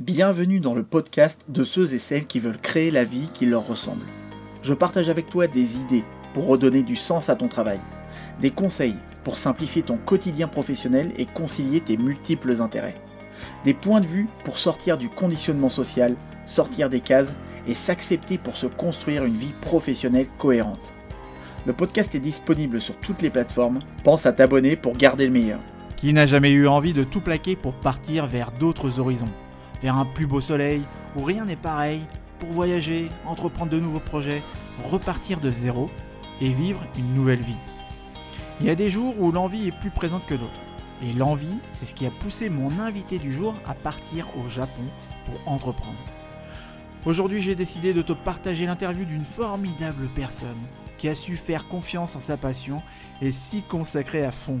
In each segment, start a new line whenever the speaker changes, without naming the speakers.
Bienvenue dans le podcast de ceux et celles qui veulent créer la vie qui leur ressemble. Je partage avec toi des idées pour redonner du sens à ton travail, des conseils pour simplifier ton quotidien professionnel et concilier tes multiples intérêts, des points de vue pour sortir du conditionnement social, sortir des cases et s'accepter pour se construire une vie professionnelle cohérente. Le podcast est disponible sur toutes les plateformes, pense à t'abonner pour garder le meilleur.
Qui n'a jamais eu envie de tout plaquer pour partir vers d'autres horizons? Vers un plus beau soleil, où rien n'est pareil, pour voyager, entreprendre de nouveaux projets, repartir de zéro et vivre une nouvelle vie. Il y a des jours où l'envie est plus présente que d'autres. Et l'envie, c'est ce qui a poussé mon invité du jour à partir au Japon pour entreprendre. Aujourd'hui, j'ai décidé de te partager l'interview d'une formidable personne qui a su faire confiance en sa passion et s'y consacrer à fond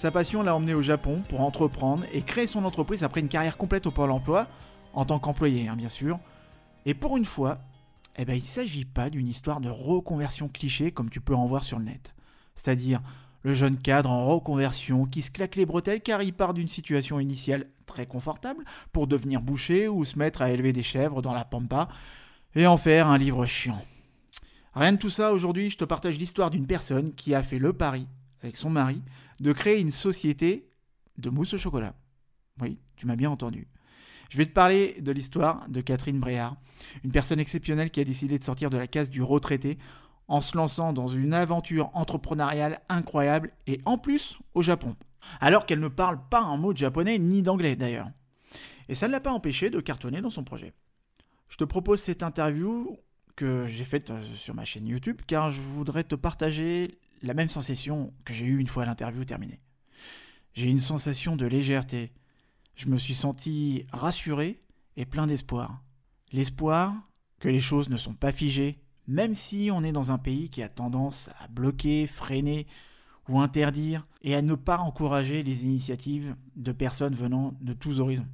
sa passion l'a emmené au Japon pour entreprendre et créer son entreprise après une carrière complète au Pôle emploi, en tant qu'employé hein, bien sûr. Et pour une fois, eh ben, il ne s'agit pas d'une histoire de reconversion cliché comme tu peux en voir sur le net. C'est-à-dire le jeune cadre en reconversion qui se claque les bretelles car il part d'une situation initiale très confortable pour devenir boucher ou se mettre à élever des chèvres dans la pampa et en faire un livre chiant. Rien de tout ça, aujourd'hui je te partage l'histoire d'une personne qui a fait le pari avec son mari de créer une société de mousse au chocolat. Oui, tu m'as bien entendu. Je vais te parler de l'histoire de Catherine Bréard, une personne exceptionnelle qui a décidé de sortir de la case du retraité en se lançant dans une aventure entrepreneuriale incroyable et en plus au Japon. Alors qu'elle ne parle pas un mot de japonais ni d'anglais d'ailleurs. Et ça ne l'a pas empêché de cartonner dans son projet. Je te propose cette interview que j'ai faite euh, sur ma chaîne YouTube car je voudrais te partager la même sensation que j'ai eue une fois l'interview terminée. J'ai une sensation de légèreté. Je me suis senti rassuré et plein d'espoir. L'espoir que les choses ne sont pas figées, même si on est dans un pays qui a tendance à bloquer, freiner ou interdire, et à ne pas encourager les initiatives de personnes venant de tous horizons.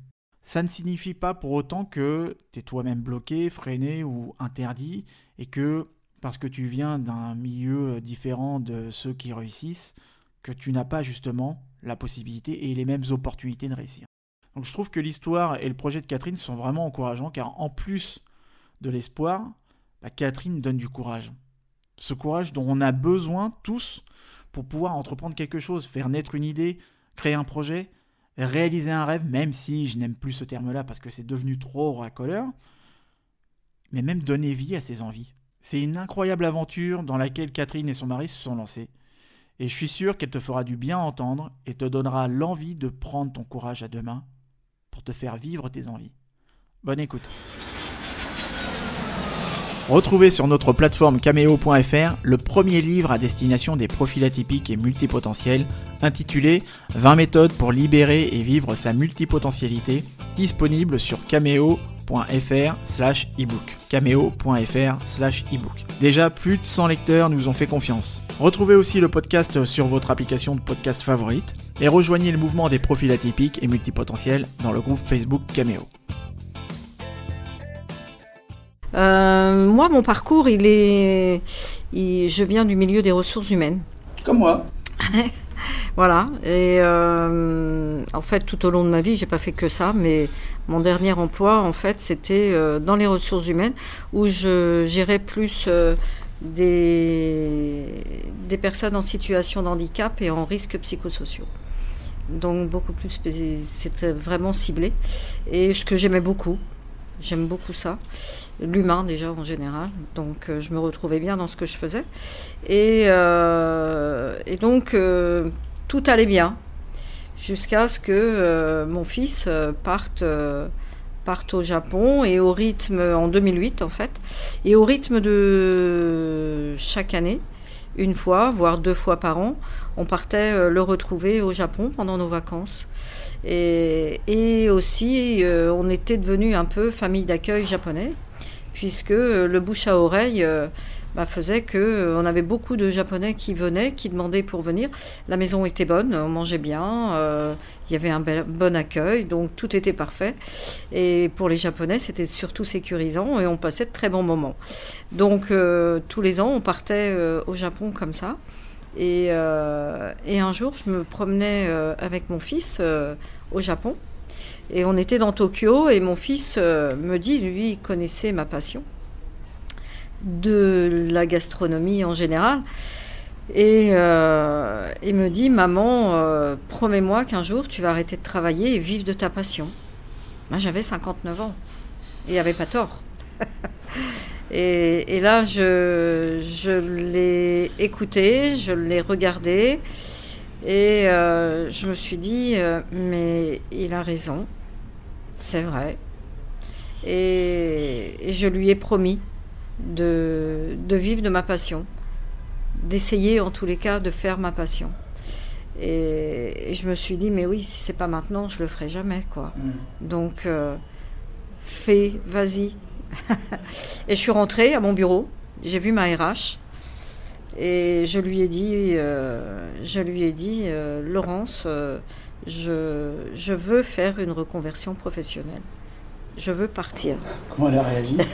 Ça ne signifie pas pour autant que tu es toi-même bloqué, freiné ou interdit, et que parce que tu viens d'un milieu différent de ceux qui réussissent, que tu n'as pas justement la possibilité et les mêmes opportunités de réussir. Donc je trouve que l'histoire et le projet de Catherine sont vraiment encourageants car en plus de l'espoir, bah, Catherine donne du courage. Ce courage dont on a besoin tous pour pouvoir entreprendre quelque chose, faire naître une idée, créer un projet, réaliser un rêve, même si je n'aime plus ce terme-là parce que c'est devenu trop racoleur, mais même donner vie à ses envies. C'est une incroyable aventure dans laquelle Catherine et son mari se sont lancés. Et je suis sûr qu'elle te fera du bien entendre et te donnera l'envie de prendre ton courage à deux mains pour te faire vivre tes envies. Bonne écoute. Retrouvez sur notre plateforme cameo.fr le premier livre à destination des profils atypiques et multipotentiels intitulé 20 méthodes pour libérer et vivre sa multipotentialité, disponible sur cameo.fr cameo.fr slash ebook. cameo.fr slash ebook. Déjà, plus de 100 lecteurs nous ont fait confiance. Retrouvez aussi le podcast sur votre application de podcast favorite et rejoignez le mouvement des profils atypiques et multipotentiels dans le groupe Facebook Cameo.
Euh, moi, mon parcours, il est, je viens du milieu des ressources humaines.
Comme moi.
Voilà. Et euh, en fait, tout au long de ma vie, j'ai pas fait que ça, mais mon dernier emploi, en fait, c'était euh, dans les ressources humaines où je gérais plus euh, des, personnes en situation de handicap et en risque psychosociaux. Donc beaucoup plus, c'était vraiment ciblé. Et ce que j'aimais beaucoup, j'aime beaucoup ça, l'humain déjà en général. Donc je me retrouvais bien dans ce que je faisais. Et donc tout allait bien jusqu'à ce que euh, mon fils euh, parte, euh, parte au Japon et au rythme en 2008 en fait et au rythme de chaque année une fois voire deux fois par an on partait le retrouver au Japon pendant nos vacances. Et, et aussi on était devenu un peu famille d'accueil japonais puisque le bouche à oreille bah, faisait que euh, on avait beaucoup de Japonais qui venaient, qui demandaient pour venir. La maison était bonne, on mangeait bien, euh, il y avait un bon accueil, donc tout était parfait. Et pour les Japonais, c'était surtout sécurisant et on passait de très bons moments. Donc euh, tous les ans, on partait au Japon comme ça. Et, et, un jour, je me promenais avec mon fils au Japon. Et on était dans Tokyo et mon fils me dit, lui, il connaissait ma passion de la gastronomie en général. Et il me dit, maman, promets-moi qu'un jour tu vas arrêter de travailler et vivre de ta passion. Moi, j'avais 59 ans. Et il n'y avait pas tort. et, là, je, je l'ai écouté, je l'ai regardé. Et euh, je me suis dit, euh, mais il a raison. C'est vrai. Et, je lui ai promis de, de vivre de ma passion. D'essayer, en tous les cas, de faire ma passion. Et, je me suis dit, mais oui, si c'est pas maintenant, je le ferai jamais, quoi. Mm. Donc, euh, fais, vas-y. et je suis rentrée à mon bureau, j'ai vu ma RH, et je lui ai dit, euh, je lui ai dit, euh, Laurence, je, je, veux faire une reconversion professionnelle. Je veux partir.
Comment elle a réagi?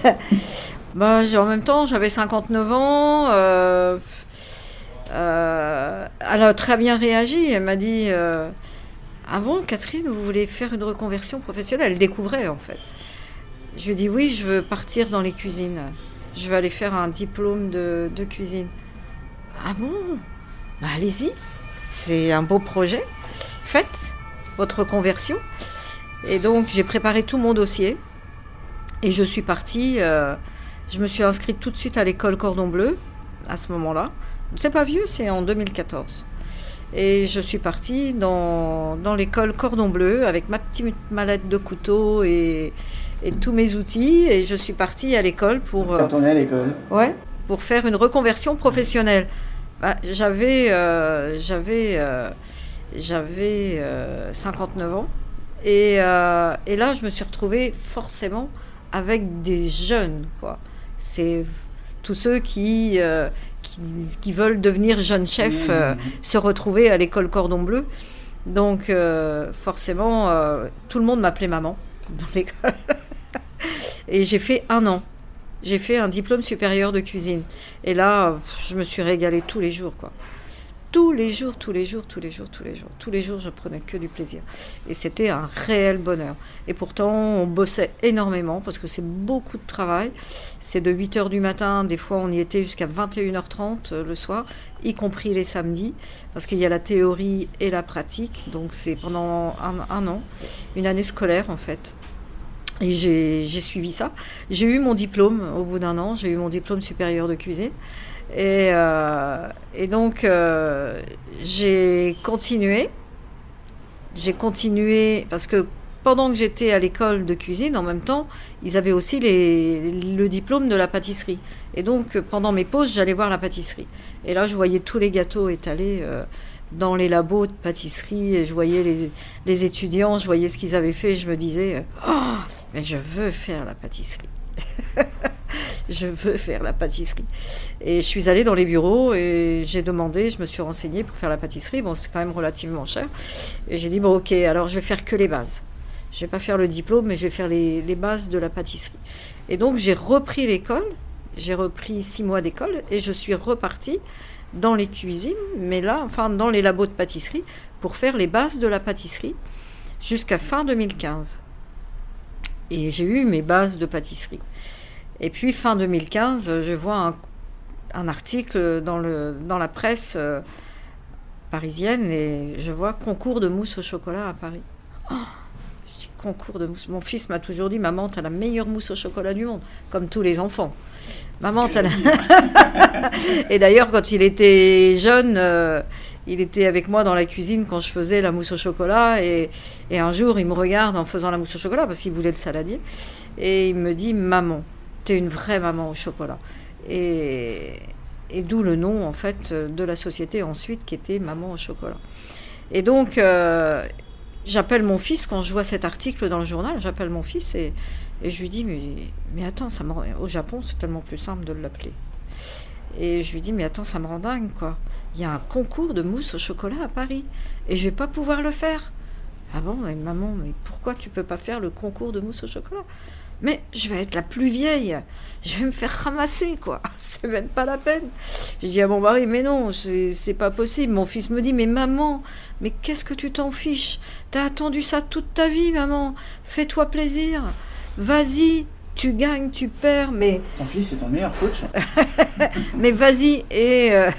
Bah, En même temps, j'avais 59 ans. Euh, elle a très bien réagi. Elle m'a dit euh, Ah bon, Catherine, vous voulez faire une reconversion professionnelle? Elle découvrait en fait. Je lui ai dit Oui, je veux partir dans les cuisines. Je veux aller faire un diplôme de, cuisine. Ah bon? Bah, Allez-y, c'est un beau projet. Faites votre reconversion. Et donc, j'ai préparé tout mon dossier. Et je suis partie. Euh, je me suis inscrite tout de suite à l'école Cordon Bleu à ce moment-là. C'est pas vieux, c'est en 2014. Et je suis partie dans, dans l'école Cordon Bleu avec ma petite mallette de couteau et, et tous mes outils. Et je suis partie à l'école pour.
Euh, à l'école
Ouais, pour faire une reconversion professionnelle. Bah, j'avais euh, j'avais euh, j'avais 59 ans. Et, et, là, je me suis retrouvée forcément avec des jeunes. quoi. C'est tous ceux qui, qui, veulent devenir jeunes chefs mmh. euh, se retrouver à l'école Cordon Bleu. Donc euh, forcément, euh, tout le monde m'appelait maman dans l'école. Et j'ai fait un an. J'ai fait un diplôme supérieur de cuisine. Et là, je me suis régalée tous les jours, quoi tous les jours, tous les jours, tous les jours, tous les jours. Tous les jours, je prenais que du plaisir. Et c'était un réel bonheur. Et pourtant, on bossait énormément parce que c'est beaucoup de travail. C'est de 8h du matin, des fois on y était jusqu'à 21h30 euh, le soir, y compris les samedis, parce qu'il y a la théorie et la pratique. Donc c'est pendant un, an, une année scolaire en fait. Et j'ai suivi ça. J'ai eu mon diplôme au bout d'un an, j'ai eu mon diplôme supérieur de cuisine. Et, euh, et donc, euh, j'ai continué. J'ai continué parce que pendant que j'étais à l'école de cuisine, en même temps, ils avaient aussi le diplôme de la pâtisserie. Et donc, pendant mes pauses, j'allais voir la pâtisserie. Et là, je voyais tous les gâteaux étalés euh, dans les labos de pâtisserie. Et je voyais les, les étudiants, je voyais ce qu'ils avaient fait. Et je me disais, oh, mais je veux faire la pâtisserie. je veux faire la pâtisserie. Et je suis allée dans les bureaux et j'ai demandé, je me suis renseignée pour faire la pâtisserie. Bon, c'est quand même relativement cher. Et j'ai dit, bon, ok, alors je vais faire que les bases. Je vais pas faire le diplôme, mais je vais faire les, bases de la pâtisserie. Et donc, j'ai repris l'école. J'ai repris six mois d'école et je suis repartie dans les cuisines, mais là, enfin, dans les labos de pâtisserie pour faire les bases de la pâtisserie jusqu'à fin 2015. Et j'ai eu mes bases de pâtisserie. Et puis fin 2015, je vois un, article dans, le, dans la presse euh, parisienne et je vois concours de mousse au chocolat à Paris. Oh, je dis concours de mousse. Mon fils m'a toujours dit Maman, tu as la meilleure mousse au chocolat du monde, comme tous les enfants. Maman, tu as la... et d'ailleurs, quand il était jeune, euh, il était avec moi dans la cuisine quand je faisais la mousse au chocolat. Et, et un jour, il me regarde en faisant la mousse au chocolat parce qu'il voulait le saladier. Et il me dit Maman, tu une vraie maman au chocolat. Et, d'où le nom, en fait, de la société ensuite, qui était Maman au chocolat. Et donc, euh, j'appelle mon fils, quand je vois cet article dans le journal, j'appelle mon fils et, je lui dis, mais, mais attends, ça au Japon, c'est tellement plus simple de l'appeler. Et je lui dis, mais attends, ça me rend dingue, quoi. Il y a un concours de mousse au chocolat à Paris, et je vais pas pouvoir le faire. Ah bon, maman, mais pourquoi tu peux pas faire le concours de mousse au chocolat? Mais je vais être la plus vieille je vais me faire ramasser, quoi. C'est même pas la peine. Je dis à mon mari, mais non, c'est pas possible. Mon fils me dit, mais maman, mais qu'est-ce que tu t'en fiches? T'as attendu ça toute ta vie, maman. Fais-toi plaisir. Vas-y, tu gagnes, tu perds, mais...
Ton fils est ton meilleur coach.
mais vas-y. Et, euh,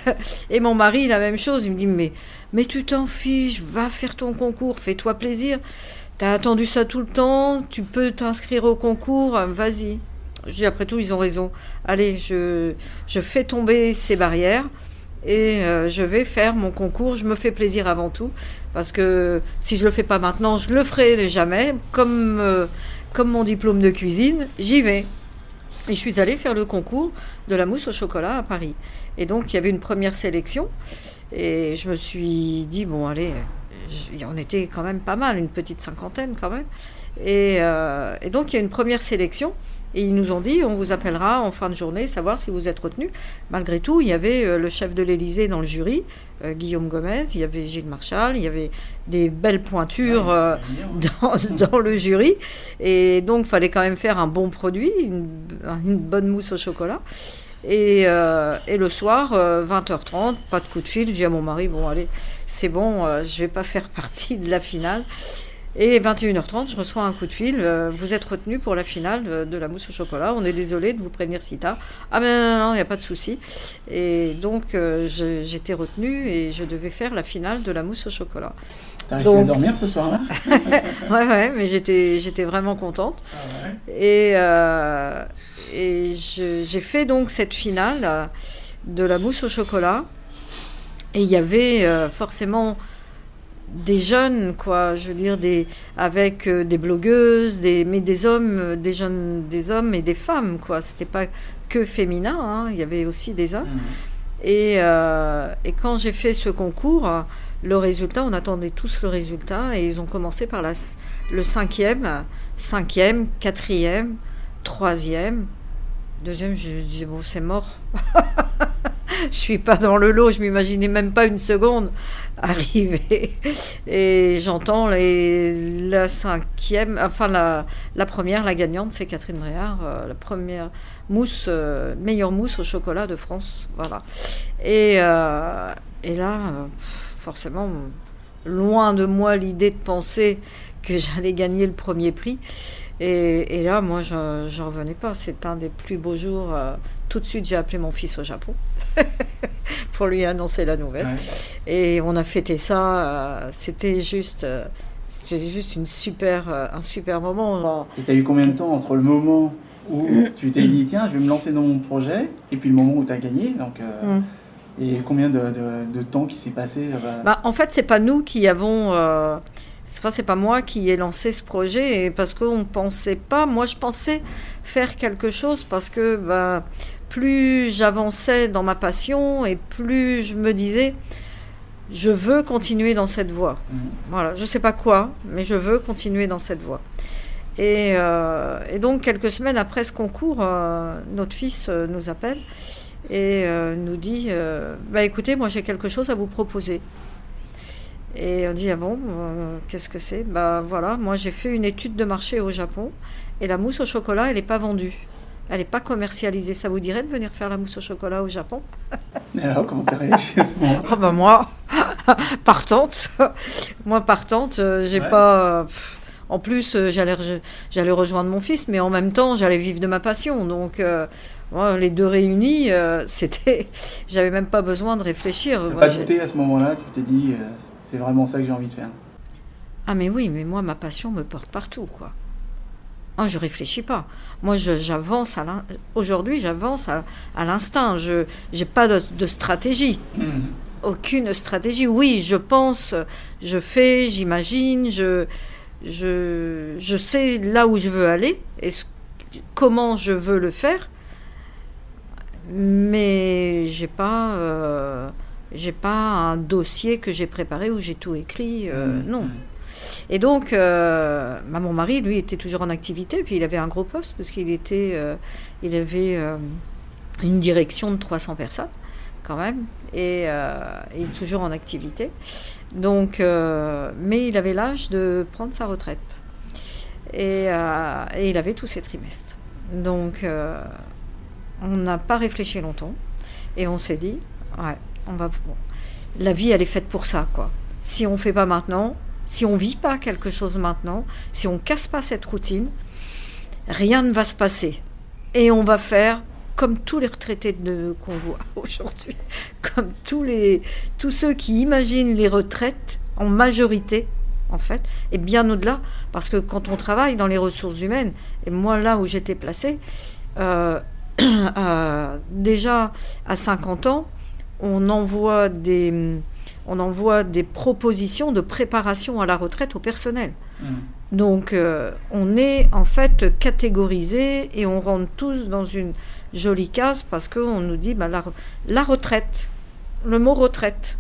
et mon mari, la même chose. Il me dit, mais, mais tu t'en fiches, va faire ton concours, fais-toi plaisir. T'as attendu ça tout le temps, tu peux t'inscrire au concours, vas-y. Je dis, après tout, ils ont raison. Allez, je, je fais tomber ces barrières et euh, je vais faire mon concours. Je me fais plaisir avant tout. Parce que si je le fais pas maintenant, je le ferai jamais. Comme, euh, comme mon diplôme de cuisine, j'y vais. Et je suis allée faire le concours de la mousse au chocolat à Paris. Et donc, il y avait une première sélection. Et je me suis dit, bon, allez, on était quand même pas mal, une petite cinquantaine quand même. Et, euh, et donc, il y a une première sélection. Et ils nous ont dit, on vous appellera en fin de journée, savoir si vous êtes retenu. Malgré tout, il y avait euh, le chef de l'Élysée dans le jury, euh, Guillaume Gomez, il y avait Gilles Marchal, il y avait des belles pointures dans, le jury. Et donc, il fallait quand même faire un bon produit, une, bonne mousse au chocolat. Et, et le soir, 20h30, pas de coup de fil, je dis à mon mari, bon allez, c'est bon, je vais pas faire partie de la finale. Et 21h30, je reçois un coup de fil. Euh, vous êtes retenu pour la finale de, la mousse au chocolat. On est désolé de vous prévenir si tard. Ah ben non, il n'y a pas de souci. Et donc, euh, j'étais retenue et je devais faire la finale de la mousse au chocolat.
T'as réussi à dormir ce soir-là
Ouais, ouais, mais j'étais vraiment contente. Ah et, euh, et j'ai fait donc cette finale de la mousse au chocolat. Et il y avait forcément des jeunes, quoi, je veux dire, des, avec euh, des blogueuses, des, mais des hommes, euh, des jeunes, des hommes et des femmes, quoi. C'était pas que féminin, hein, il y avait aussi des hommes. Mmh. Et, euh, et, quand j'ai fait ce concours, le résultat, on attendait tous le résultat, et ils ont commencé par la, le cinquième, cinquième, quatrième, troisième, deuxième, je disais, bon, c'est mort. je suis pas dans le lot, je m'imaginais même pas une seconde arriver. Et j'entends la cinquième, enfin la, la, première, la gagnante, c'est Catherine Réard, euh, la première mousse, euh, meilleure mousse au chocolat de France. Voilà. Et, euh, et là, forcément, loin de moi l'idée de penser que j'allais gagner le premier prix. Et, et là, moi, je n'en revenais pas. C'est un des plus beaux jours. tout de suite, j'ai appelé mon fils au Japon. pour lui annoncer la nouvelle. Et on a fêté ça. Euh, c'était juste, euh, c'était juste une super, euh, un super moment.
Et tu as eu combien de temps entre le moment où tu t'es dit tiens, je vais me lancer dans mon projet, et puis le moment où tu as gagné donc, mm. Et combien de, de, temps qui s'est passé
bah, En fait, c'est pas nous qui avons. Enfin, c'est pas moi qui ai lancé ce projet, et parce qu'on ne pensait pas. Moi, je pensais faire quelque chose parce que. Bah, plus j'avançais dans ma passion et plus je me disais, je veux continuer dans cette voie. Mhm. Voilà, je sais pas quoi, mais je veux continuer dans cette voie. Et, euh, donc, quelques semaines après ce concours, euh, notre fils euh, nous appelle et nous dit bah, écoutez, moi j'ai quelque chose à vous proposer. Et on dit ah bon, qu'est-ce que c'est? Bah voilà, moi j'ai fait une étude de marché au Japon et la mousse au chocolat, elle n'est pas vendue. Elle n'est pas commercialisée. Ça vous dirait de venir faire la mousse au chocolat au Japon?
Alors, comment t'as réagi à ce moment
oh ben Moi, partante. moi, partante, euh, j'ai pas. Euh, en plus, euh, j'allais, j'allais rejoindre mon fils, mais en même temps, j'allais vivre de ma passion. Donc, les deux réunis, c'était. J'avais même pas besoin de réfléchir.
T'as pas douté à ce moment-là Tu t'es dit, c'est vraiment ça que j'ai envie de faire?
Ah, mais oui, mais moi, ma passion me porte partout, quoi. Je ah, je réfléchis pas. Moi, j'avance aujourd'hui, j'avance à, l'instinct. Je n'ai pas de, stratégie. Mmh. Aucune stratégie. Oui, je pense, je fais, j'imagine, je, je, je, sais là où je veux aller et comment je veux le faire. Mais j'ai pas, euh, j'ai pas un dossier que j'ai préparé où j'ai tout écrit. Euh, mmh. Non. Et donc, euh, bah, mon mari, lui, était toujours en activité, puis il avait un gros poste, parce qu'il était, euh, il avait euh, une direction de 300 personnes, quand même, et il est toujours en activité. Donc, mais il avait l'âge de prendre sa retraite. Et, il avait tous ses trimestres. Donc, on n'a pas réfléchi longtemps. Et on s'est dit, on va. la vie, elle est faite pour ça, quoi. Si on fait pas maintenant, si on vit pas quelque chose maintenant, si on casse pas cette routine, rien ne va se passer. Et on va faire comme tous les retraités qu'on voit aujourd'hui, comme tous ceux qui imaginent les retraites en majorité, en fait, et bien au-delà, parce que quand on travaille dans les ressources humaines, et moi là où j'étais placée, euh, euh, déjà à 50 ans, on envoie des, on envoie des propositions de préparation à la retraite au personnel.
Mm.
Donc, euh, on est en fait catégorisé et on rentre tous dans une jolie case parce qu'on nous dit bah, la, re- la retraite, le mot retraite,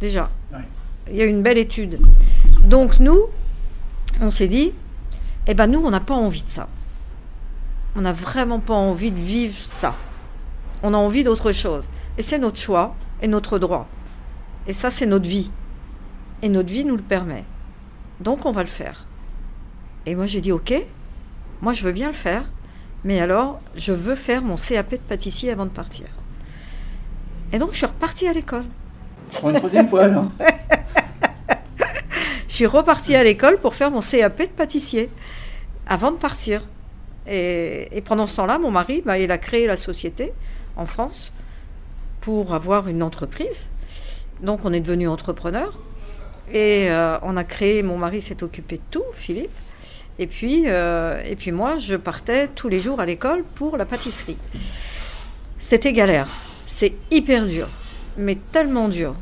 déjà.
Ouais.
Il y a une belle étude. Donc, nous, on s'est dit, eh ben nous, on n'a pas envie de ça. On n'a vraiment pas envie de vivre ça. On a envie d'autre chose. Et c'est notre choix et notre droit. Et ça, c'est notre vie. Et notre vie nous le permet. Donc, on va le faire. Et moi, j'ai dit, OK, moi, je veux bien le faire. Mais alors, je veux faire mon CAP de pâtissier avant de partir. Et donc, je suis repartie à l'école.
Pour une troisième fois, là.
Je suis repartie à l'école pour faire mon CAP de pâtissier avant de partir. Et, et pendant ce temps-là, mon mari, bah, il a créé la société en France pour avoir une entreprise. Donc, on est devenu entrepreneur. Et euh, on a créé, mon mari s'est occupé de tout, Philippe. Et puis, euh, et puis moi, je partais tous les jours à l'école pour la pâtisserie. C'était galère. C'est hyper dur. Mais tellement dur.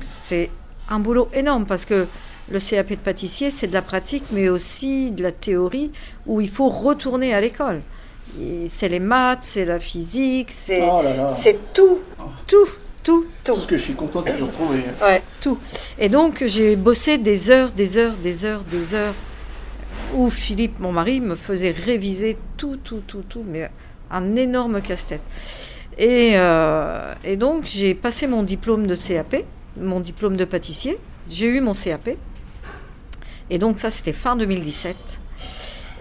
C'est un boulot énorme parce que le CAP de pâtissier, c'est de la pratique, mais aussi de la théorie où il faut retourner à l'école. C'est les maths, c'est la physique, c'est
Oh
tout, tout, tout, tout.
Tout ce que je suis content de te retrouver.
Ouais, tout. Et donc, j'ai bossé des heures, des heures, des heures, des heures, où Philippe, mon mari, me faisait réviser tout, tout, tout, tout, mais un énorme casse-tête. Et, euh, et donc, j'ai passé mon diplôme de CAP, mon diplôme de pâtissier. J'ai eu mon CAP. Et donc, ça, c'était fin 2017.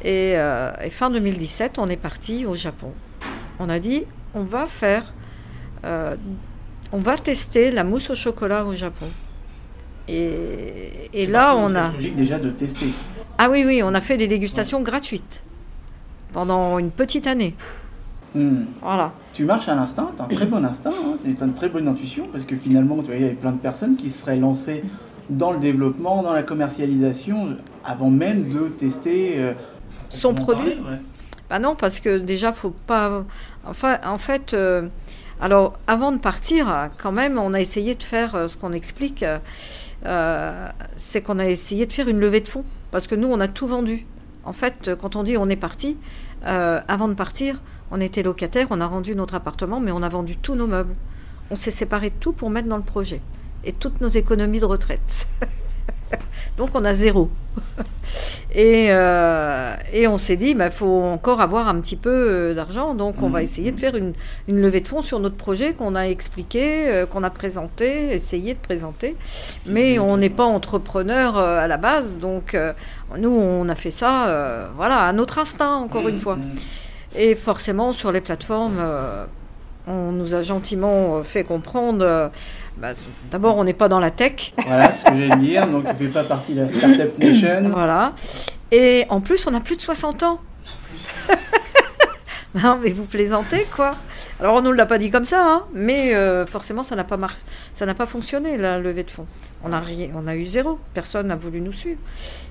Et, euh, et fin 2017, on est parti au Japon. On a dit, on va faire, euh, on va tester la mousse au chocolat au Japon. Et, et là, on a.
C'est logique déjà de tester.
Ah oui, oui, on a fait des dégustations gratuites pendant une petite année.
Mm.
Voilà.
Tu marches à l'instinct, tu as un très bon instinct, tu as une très bonne intuition, parce que finalement, tu vois, il y avait plein de personnes qui se seraient lancées dans le développement, dans la commercialisation, avant même de tester euh,
Son produit.
parler, ouais.
Bah non, parce que déjà, faut pas. Enfin, en fait, euh, alors avant de partir, quand même, on a essayé de faire euh, ce qu'on explique. euh, euh, c'est qu'on a essayé de faire une levée de fonds, parce que nous, on a tout vendu. En fait, quand on dit on est parti, avant de partir, on était locataire, on a rendu notre appartement, mais on a vendu tous nos meubles. On s'est séparé de tout pour mettre dans le projet. Et toutes nos économies de retraite. Donc on a zéro. et, euh, et on s'est dit, il faut encore avoir un petit peu euh, d'argent. Donc on va
Mhm.
essayer de faire une, une levée de fonds sur notre projet qu'on a expliqué, euh, qu'on a présenté, essayé de présenter. Mais on n'est pas entrepreneur euh, à la base. Donc nous, on a fait ça voilà, à notre instinct, encore une
Mm,
fois. Et forcément, sur les plateformes, on nous a gentiment fait comprendre. Bah, D'abord, on n'est pas dans la tech.
Voilà ce que j'allais dire, donc tu fais pas partie de la Startup Nation.
Voilà. Et en plus, on a plus de 60 ans. non, mais vous plaisantez, quoi. Alors, on ne nous l'a pas dit comme ça, hein, mais euh, forcément, ça n'a pas. Ça n'a pas fonctionné, la levée de fonds. On a, rien, on a eu zéro. Personne n'a voulu nous suivre.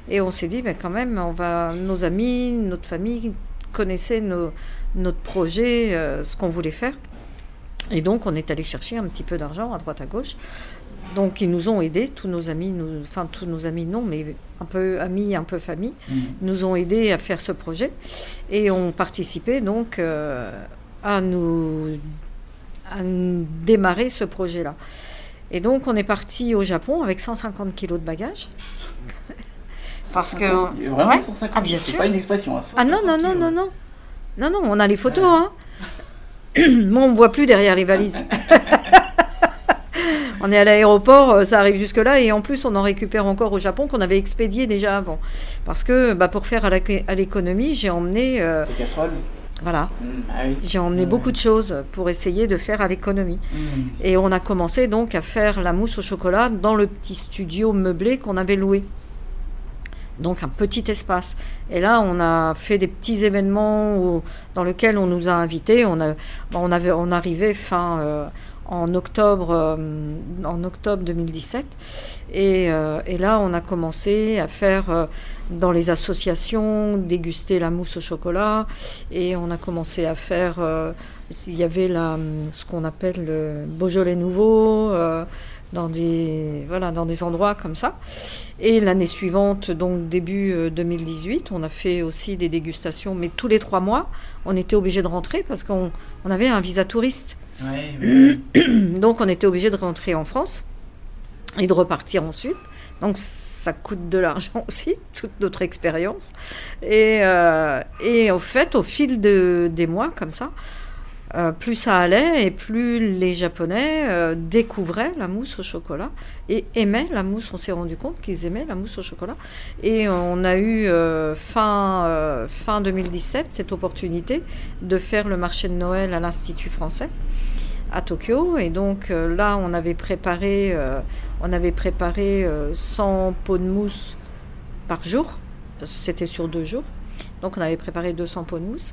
Et on s'est dit, ben, quand même, on va, nos amis, notre famille connaissaient nos- notre projet, euh, ce qu'on voulait faire. Et donc, on est allé chercher un petit peu d'argent à droite à gauche. Donc, ils nous ont aidés, tous nos amis, nous, enfin, tous nos amis, non, mais un peu amis, un peu famille,
Mm.
nous ont aidés à faire ce projet et ont participé donc euh, à, nous, à nous démarrer ce projet-là. Et donc, on est parti au Japon avec 150 kilos de bagages. Parce que-
150, Vraiment
Ouais.
150
Ah, bien
c'est
sûr.
pas une expression. hein,
Ah non,
150
non, non, non, non. Non, non, on a les photos. Hein. Moi, on ne me voit plus derrière les valises. on est à l'aéroport, euh, ça arrive jusque-là, et en plus, on en récupère encore au Japon qu'on avait expédié déjà avant. Parce que bah, pour faire à l'économie, j'ai emmené.
Euh, casseroles
voilà. Mmh, ah j'ai emmené beaucoup de choses pour essayer de faire à l'économie. Mmh. Et on a commencé donc à faire la mousse au chocolat dans le petit studio meublé qu'on avait loué donc un petit espace. Et là, on a fait des petits événements dans lesquels on nous a invités. On, a, avait, on arrivait fin euh, en, octobre, euh, en octobre 2017. Euh, et, là, on a commencé à faire dans les associations, déguster la mousse au chocolat. Et on a commencé à faire... il y avait la, ce qu'on appelle le Beaujolais nouveau dans des, voilà, dans des endroits comme ça. Et l'année suivante, donc début 2018, euh, on a fait aussi des dégustations, mais tous les trois mois, on était obligé de rentrer parce qu'on on avait un visa touriste. donc on était obligé de rentrer en France et de repartir ensuite. Donc ça coûte de l'argent aussi, toute notre expérience. Et, euh, et, au fait, au fil de, des mois, comme ça, euh, plus ça allait et plus les Japonais euh, découvraient la mousse au chocolat et aimaient la mousse. On s'est rendu compte qu'ils aimaient la mousse au chocolat. Et on a eu euh, fin, fin 2017 cette opportunité de faire le marché de Noël à l'Institut français à Tokyo. Et donc là, on avait préparé, on avait préparé 100 pots de mousse par jour, parce que c'était sur deux jours. Donc on avait préparé 200 pots de mousse.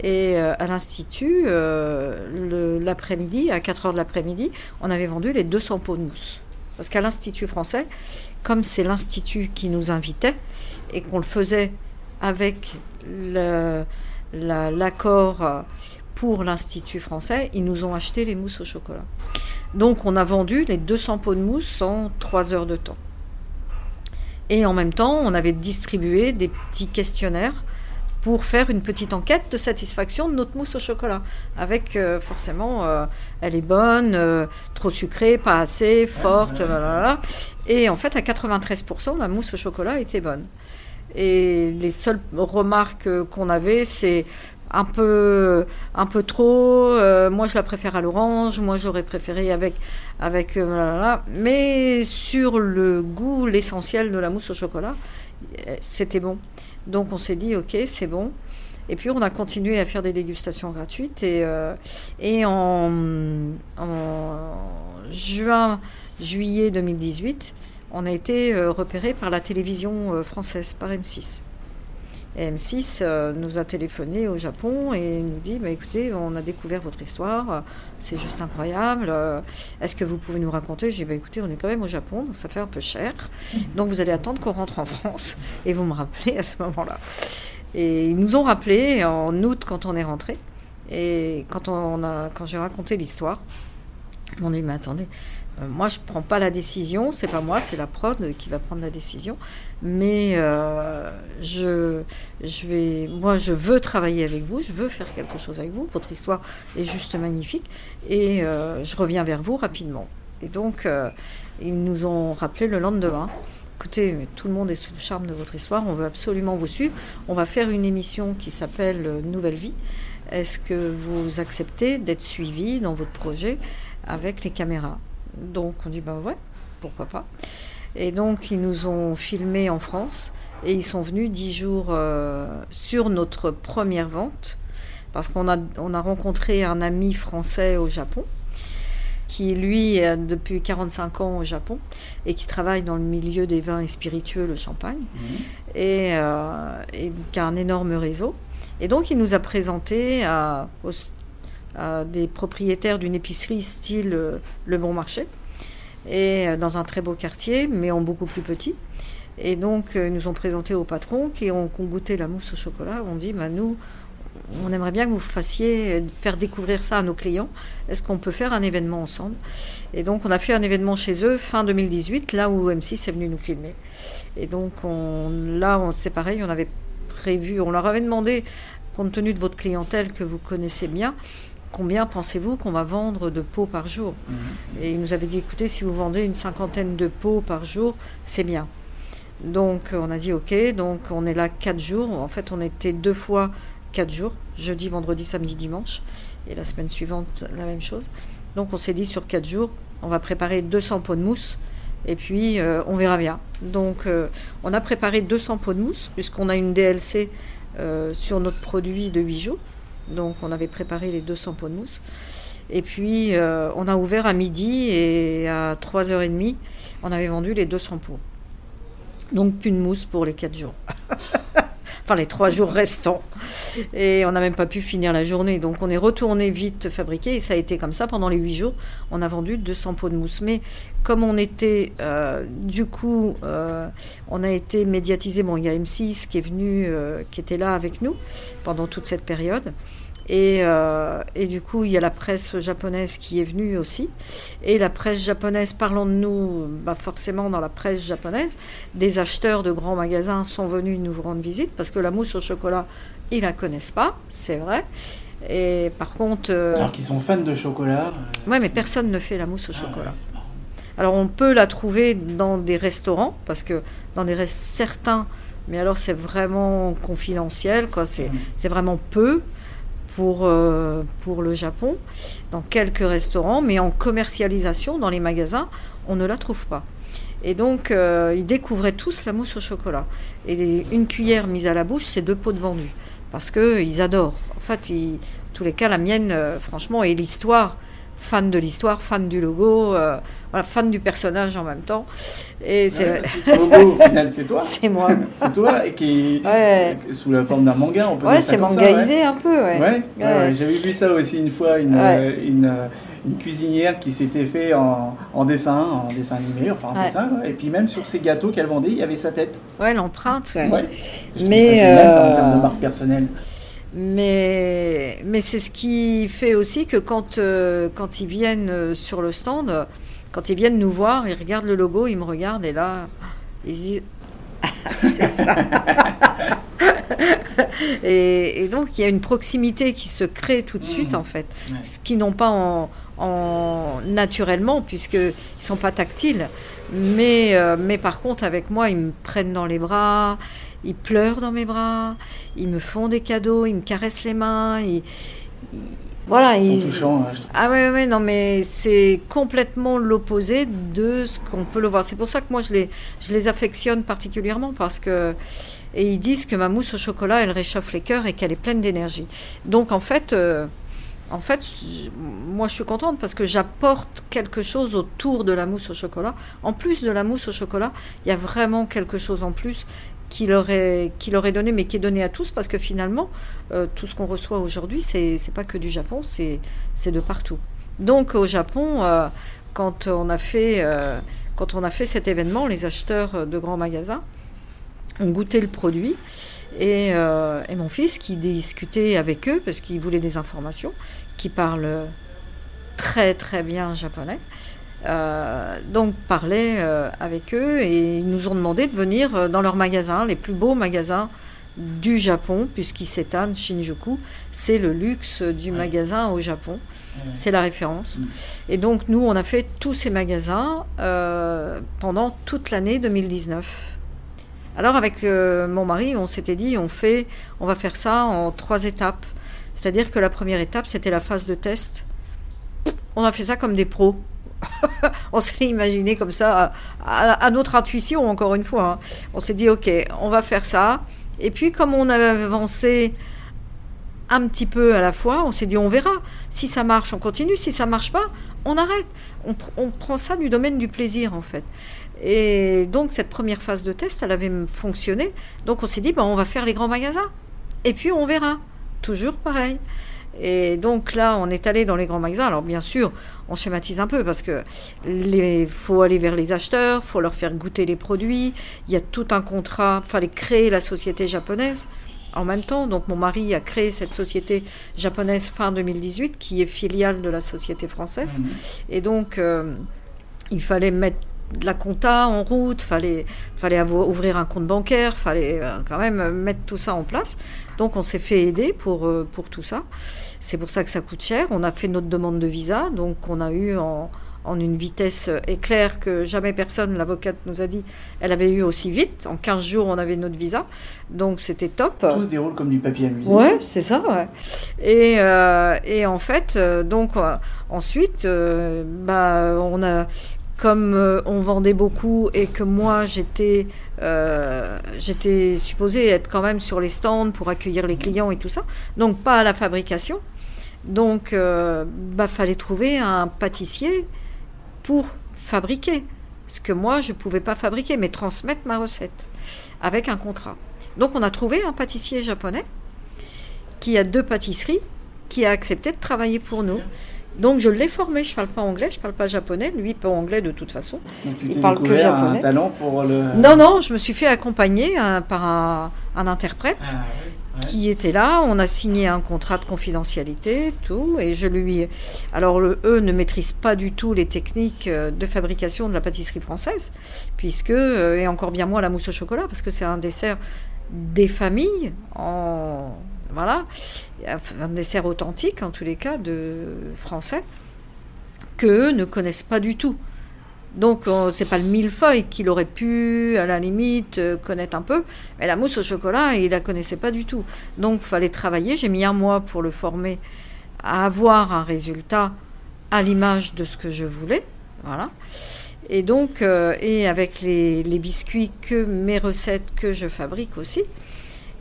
Et euh, à l'Institut, euh, l'après-midi, à 4 heures de l'après-midi, on avait vendu les 200 pots de mousse. Parce qu'à l'Institut français, comme c'est l'Institut qui nous invitait et qu'on le faisait avec l'accord euh, pour l'Institut français, ils nous ont acheté les mousses au chocolat. Donc on a vendu les 200 pots de mousse en 3 heures de temps. Et en même temps, on avait distribué des petits questionnaires pour faire une petite enquête de satisfaction de notre mousse au chocolat. Avec euh, forcément, euh, elle est bonne, euh, trop sucrée, pas assez, forte, voilà. Et en fait, à 93%, la mousse au chocolat était bonne. Et les seules remarques qu'on avait, c'est un peu, un peu trop. moi, je la préfère à l'orange. Moi, j'aurais préféré avec, avec. mais sur le goût, l'essentiel de la mousse au chocolat, c'était bon. Donc on s'est dit, ok, c'est bon. Et puis on a continué à faire des dégustations gratuites. Et, euh, et en, juin, juillet 2018, on a été euh, repéré par la télévision euh, française, par M6. Et M6 nous a téléphoné au Japon et nous dit bah, écoutez, on a découvert votre histoire, c'est juste incroyable. Est-ce que vous pouvez nous raconter? J'ai dit bah, écoutez, on est quand même au Japon, donc ça fait un peu cher. Donc vous allez attendre qu'on rentre en France et vous me rappelez à ce moment-là. Et ils nous ont rappelé en août quand on est rentré. Et quand, quand j'ai raconté l'histoire, on dit mais attendez, euh, moi, je ne prends pas la décision, c'est pas moi, c'est la prod qui va prendre la décision. Mais euh, je, je vais, moi, je veux travailler avec vous, je veux faire quelque chose avec vous. Votre histoire est juste magnifique et euh, je reviens vers vous rapidement. Et donc, ils nous ont rappelé le lendemain. Écoutez, tout le monde est sous le charme de votre histoire, on veut absolument vous suivre. On va faire une émission qui s'appelle Nouvelle Vie. Est-ce que vous acceptez d'être suivi dans votre projet avec les caméras? Donc on dit bah ouais, pourquoi pas. Et donc ils nous ont filmé en France et ils sont venus dix jours euh, sur notre première vente parce qu'on a, on a rencontré un ami français au Japon qui lui depuis 45 ans au Japon et qui travaille dans le milieu des vins et spiritueux, le champagne, mmh. euh, et, qui a un énorme réseau. Et donc il nous a présenté à, des propriétaires d'une épicerie style euh, Le Bon Marché, et euh, dans un très beau quartier, mais en beaucoup plus petit. Et donc, euh, ils nous ont présenté au patron qui ont, goûté la mousse au chocolat. On dit, bah, nous, on aimerait bien que vous fassiez faire découvrir ça à nos clients. Est-ce qu'on peut faire un événement ensemble? Et donc, on a fait un événement chez eux fin 2018, là où M6 est venu nous filmer. Et donc, on, là, c'est pareil, on avait prévu, on leur avait demandé, compte tenu de votre clientèle que vous connaissez bien, combien pensez-vous qu'on va vendre de pots par jour mhm. Et il nous avait dit, écoutez, si vous vendez une cinquantaine de pots par jour, c'est bien. Donc on a dit, ok, donc on est là quatre jours. En fait, on était deux fois quatre jours, jeudi, vendredi, samedi, dimanche. Et la semaine suivante, la même chose. Donc on s'est dit, sur quatre jours, on va préparer 200 pots de mousse et puis euh, on verra bien. Donc euh, on a préparé 200 pots de mousse puisqu'on a une DLC euh, sur notre produit de 8 jours. Donc on avait préparé les 200 pots de mousse. Et puis on a ouvert à midi et à 3h30, on avait vendu les 200 pots. Donc plus de mousse pour les 4 jours. les 3 jours restants. Et on n'a même pas pu finir la journée. Donc on est retourné vite fabriquer et ça a été comme ça pendant les 8 jours. On a vendu 200 pots de mousse. Mais comme on était, euh, du coup, euh, on a été médiatisé. Bon, il y a M6 qui est venu, euh, qui était là avec nous pendant toute cette période. Euh, et, du coup, il y a la presse japonaise qui est venue aussi. Et la presse japonaise, parlant de nous, bah forcément dans la presse japonaise, des acheteurs de grands magasins sont venus nous rendre visite parce que la mousse au chocolat, ils la connaissent pas, c'est vrai. Et par contre.
Euh, Alors qu'ils sont fans de chocolat.
Euh, ouais, mais personne ne fait la mousse au ah chocolat. alors on peut la trouver dans des restaurants parce que dans des certains, mais alors c'est vraiment confidentiel, quoi. C'est mm. vraiment peu pour, euh, pour le Japon, dans quelques restaurants, mais en commercialisation, dans les magasins, on ne la trouve pas. Et donc, euh, ils découvraient tous la mousse au chocolat. Et une cuillère mise à la bouche, c'est deux pots de vendu. Parce qu'ils adorent. En fait, en tous les cas, la mienne, euh, franchement, et l'histoire fan de l'histoire, fan du logo, euh, voilà, fan du personnage en même temps.
Et c'est logo, au final, c'est toi.
c'est moi.
c'est toi qui est sous la forme d'un manga, on peut
ouais, c'est mangaisé un peu. Ouais.
J'avais vu ça aussi une fois, une, euh, une, euh, une, cuisinière qui s'était fait en, en, dessin, en dessin animé, enfin en dessin, et puis même sur ses gâteaux qu'elle vendait, il y avait sa tête.
Ouais, l'empreinte.
Ouais. Mais ça génial, ça, en termes de marque personnelle.
Mais, mais c'est ce qui fait aussi que quand, euh, quand ils viennent euh, sur le stand, quand ils viennent nous voir, ils regardent le logo, ils me regardent et là, ils disent c'est ça. et, donc il y a une proximité qui se crée tout de suite mmh. en fait, ce qu'ils n'ont pas en, en naturellement puisqu'ils sont pas tactiles. Mais, euh, mais par contre avec moi ils me prennent dans les bras, ils pleurent dans mes bras, ils me font des cadeaux, ils me caressent les mains, ils, voilà,
ils sont touchants. Hein,
ah ouais, ouais, non, mais c'est complètement l'opposé de ce qu'on peut le voir. C'est pour ça que moi je les, je les affectionne particulièrement parce que et ils disent que ma mousse au chocolat, elle réchauffe les cœurs et qu'elle est pleine d'énergie. Donc en fait. Euh, en fait, moi je suis contente parce que j'apporte quelque chose autour de la mousse au chocolat. En plus de la mousse au chocolat, il y a vraiment quelque chose en plus qui leur, est, qui leur donné, mais qui est donné à tous, parce que finalement, euh, tout ce qu'on reçoit aujourd'hui, c'est pas que du Japon, c'est de partout. Donc au Japon, euh, quand, on a fait, euh, quand on a fait cet événement, les acheteurs de grands magasins ont goûté le produit. Et mon fils, qui discutait avec eux, parce qu'il voulait des informations, qui parle très très bien japonais, euh, donc parlait euh, avec eux et ils nous ont demandé de venir euh, dans leurs magasins, les plus beaux magasins du Japon, puisqu'ils s'étannent, Shinjuku, c'est le luxe du magasin au Japon, c'est la référence. Mm. Et donc nous, on a fait tous ces magasins pendant toute l'année 2019. Alors avec mon mari, on s'était dit, on fait, on va faire ça en trois étapes. C'est-à-dire que la première étape, c'était la phase de test. On a fait ça comme des pros. on s'est imaginé comme ça, à, notre intuition, encore une fois. Hein. On s'est dit, OK, on va faire ça. Et puis, comme on avait avancé un petit peu à la fois, on s'est dit, on verra. Si ça marche, on continue. Si ça marche pas, on arrête. On, prend ça du domaine du plaisir, en fait. Et donc, cette première phase de test, elle avait fonctionné. Donc, on s'est dit, ben, on va faire les grands magasins. Et puis, on verra. Toujours pareil. Et donc là, on est allé dans les grands magasins. Alors bien sûr, on schématise un peu parce que il faut aller vers les acheteurs, faut leur faire goûter les produits. Il y a tout un contrat. Il fallait créer la société japonaise en même temps. Donc mon mari a créé cette société japonaise fin 2018 qui est filiale de la société française. Mmh. Et donc euh, il fallait mettre de la compta en route, fallait fallait ouvrir un compte bancaire, fallait euh, quand même mettre tout ça en place. Donc on s'est fait aider pour, pour tout ça. C'est pour ça que ça coûte cher. On a fait notre demande de visa, donc on a eu en, en une vitesse éclair que jamais personne, l'avocate nous a dit, elle avait eu aussi vite. En 15 jours, on avait notre visa. Donc c'était top.
Tout se déroule comme du papier amusé.
Ouais, c'est ça. Ouais. Et, euh, et, en fait, euh, donc euh, ensuite, euh, bah, on a, comme euh, on vendait beaucoup et que moi j'étais euh, j'étais supposée être quand même sur les stands pour accueillir les clients et tout ça, donc pas à la fabrication. Donc, euh, bah, fallait trouver un pâtissier pour fabriquer ce que moi je pouvais pas fabriquer, mais transmettre ma recette avec un contrat. Donc, on a trouvé un pâtissier japonais qui a deux pâtisseries, qui a accepté de travailler pour nous. Donc je l'ai formé, je parle pas anglais, je parle pas japonais, lui il parle anglais de toute façon.
Donc tu
Il parle que
découvert un
japonais.
talent pour le.
Non, non, je me suis fait accompagner euh, par un, un interprète
Ah, ouais, ouais.
qui était là. On a signé un contrat de confidentialité, tout, et je lui. Alors le, eux ne maîtrisent pas du tout les techniques euh, de fabrication de la pâtisserie française, puisque euh, et encore bien moins la mousse au chocolat, parce que c'est un dessert des familles en voilà, un dessert authentique en tous les cas de français que eux ne connaissent pas du tout. Donc c'est pas le millefeuille qu'il aurait pu à la limite euh, connaître un peu, mais la mousse au chocolat il la connaissait pas du tout. Donc fallait travailler. J'ai mis un mois pour le former à avoir un résultat à l'image de ce que je voulais, voilà. Et donc euh, et avec les biscuits que mes recettes que je fabrique aussi.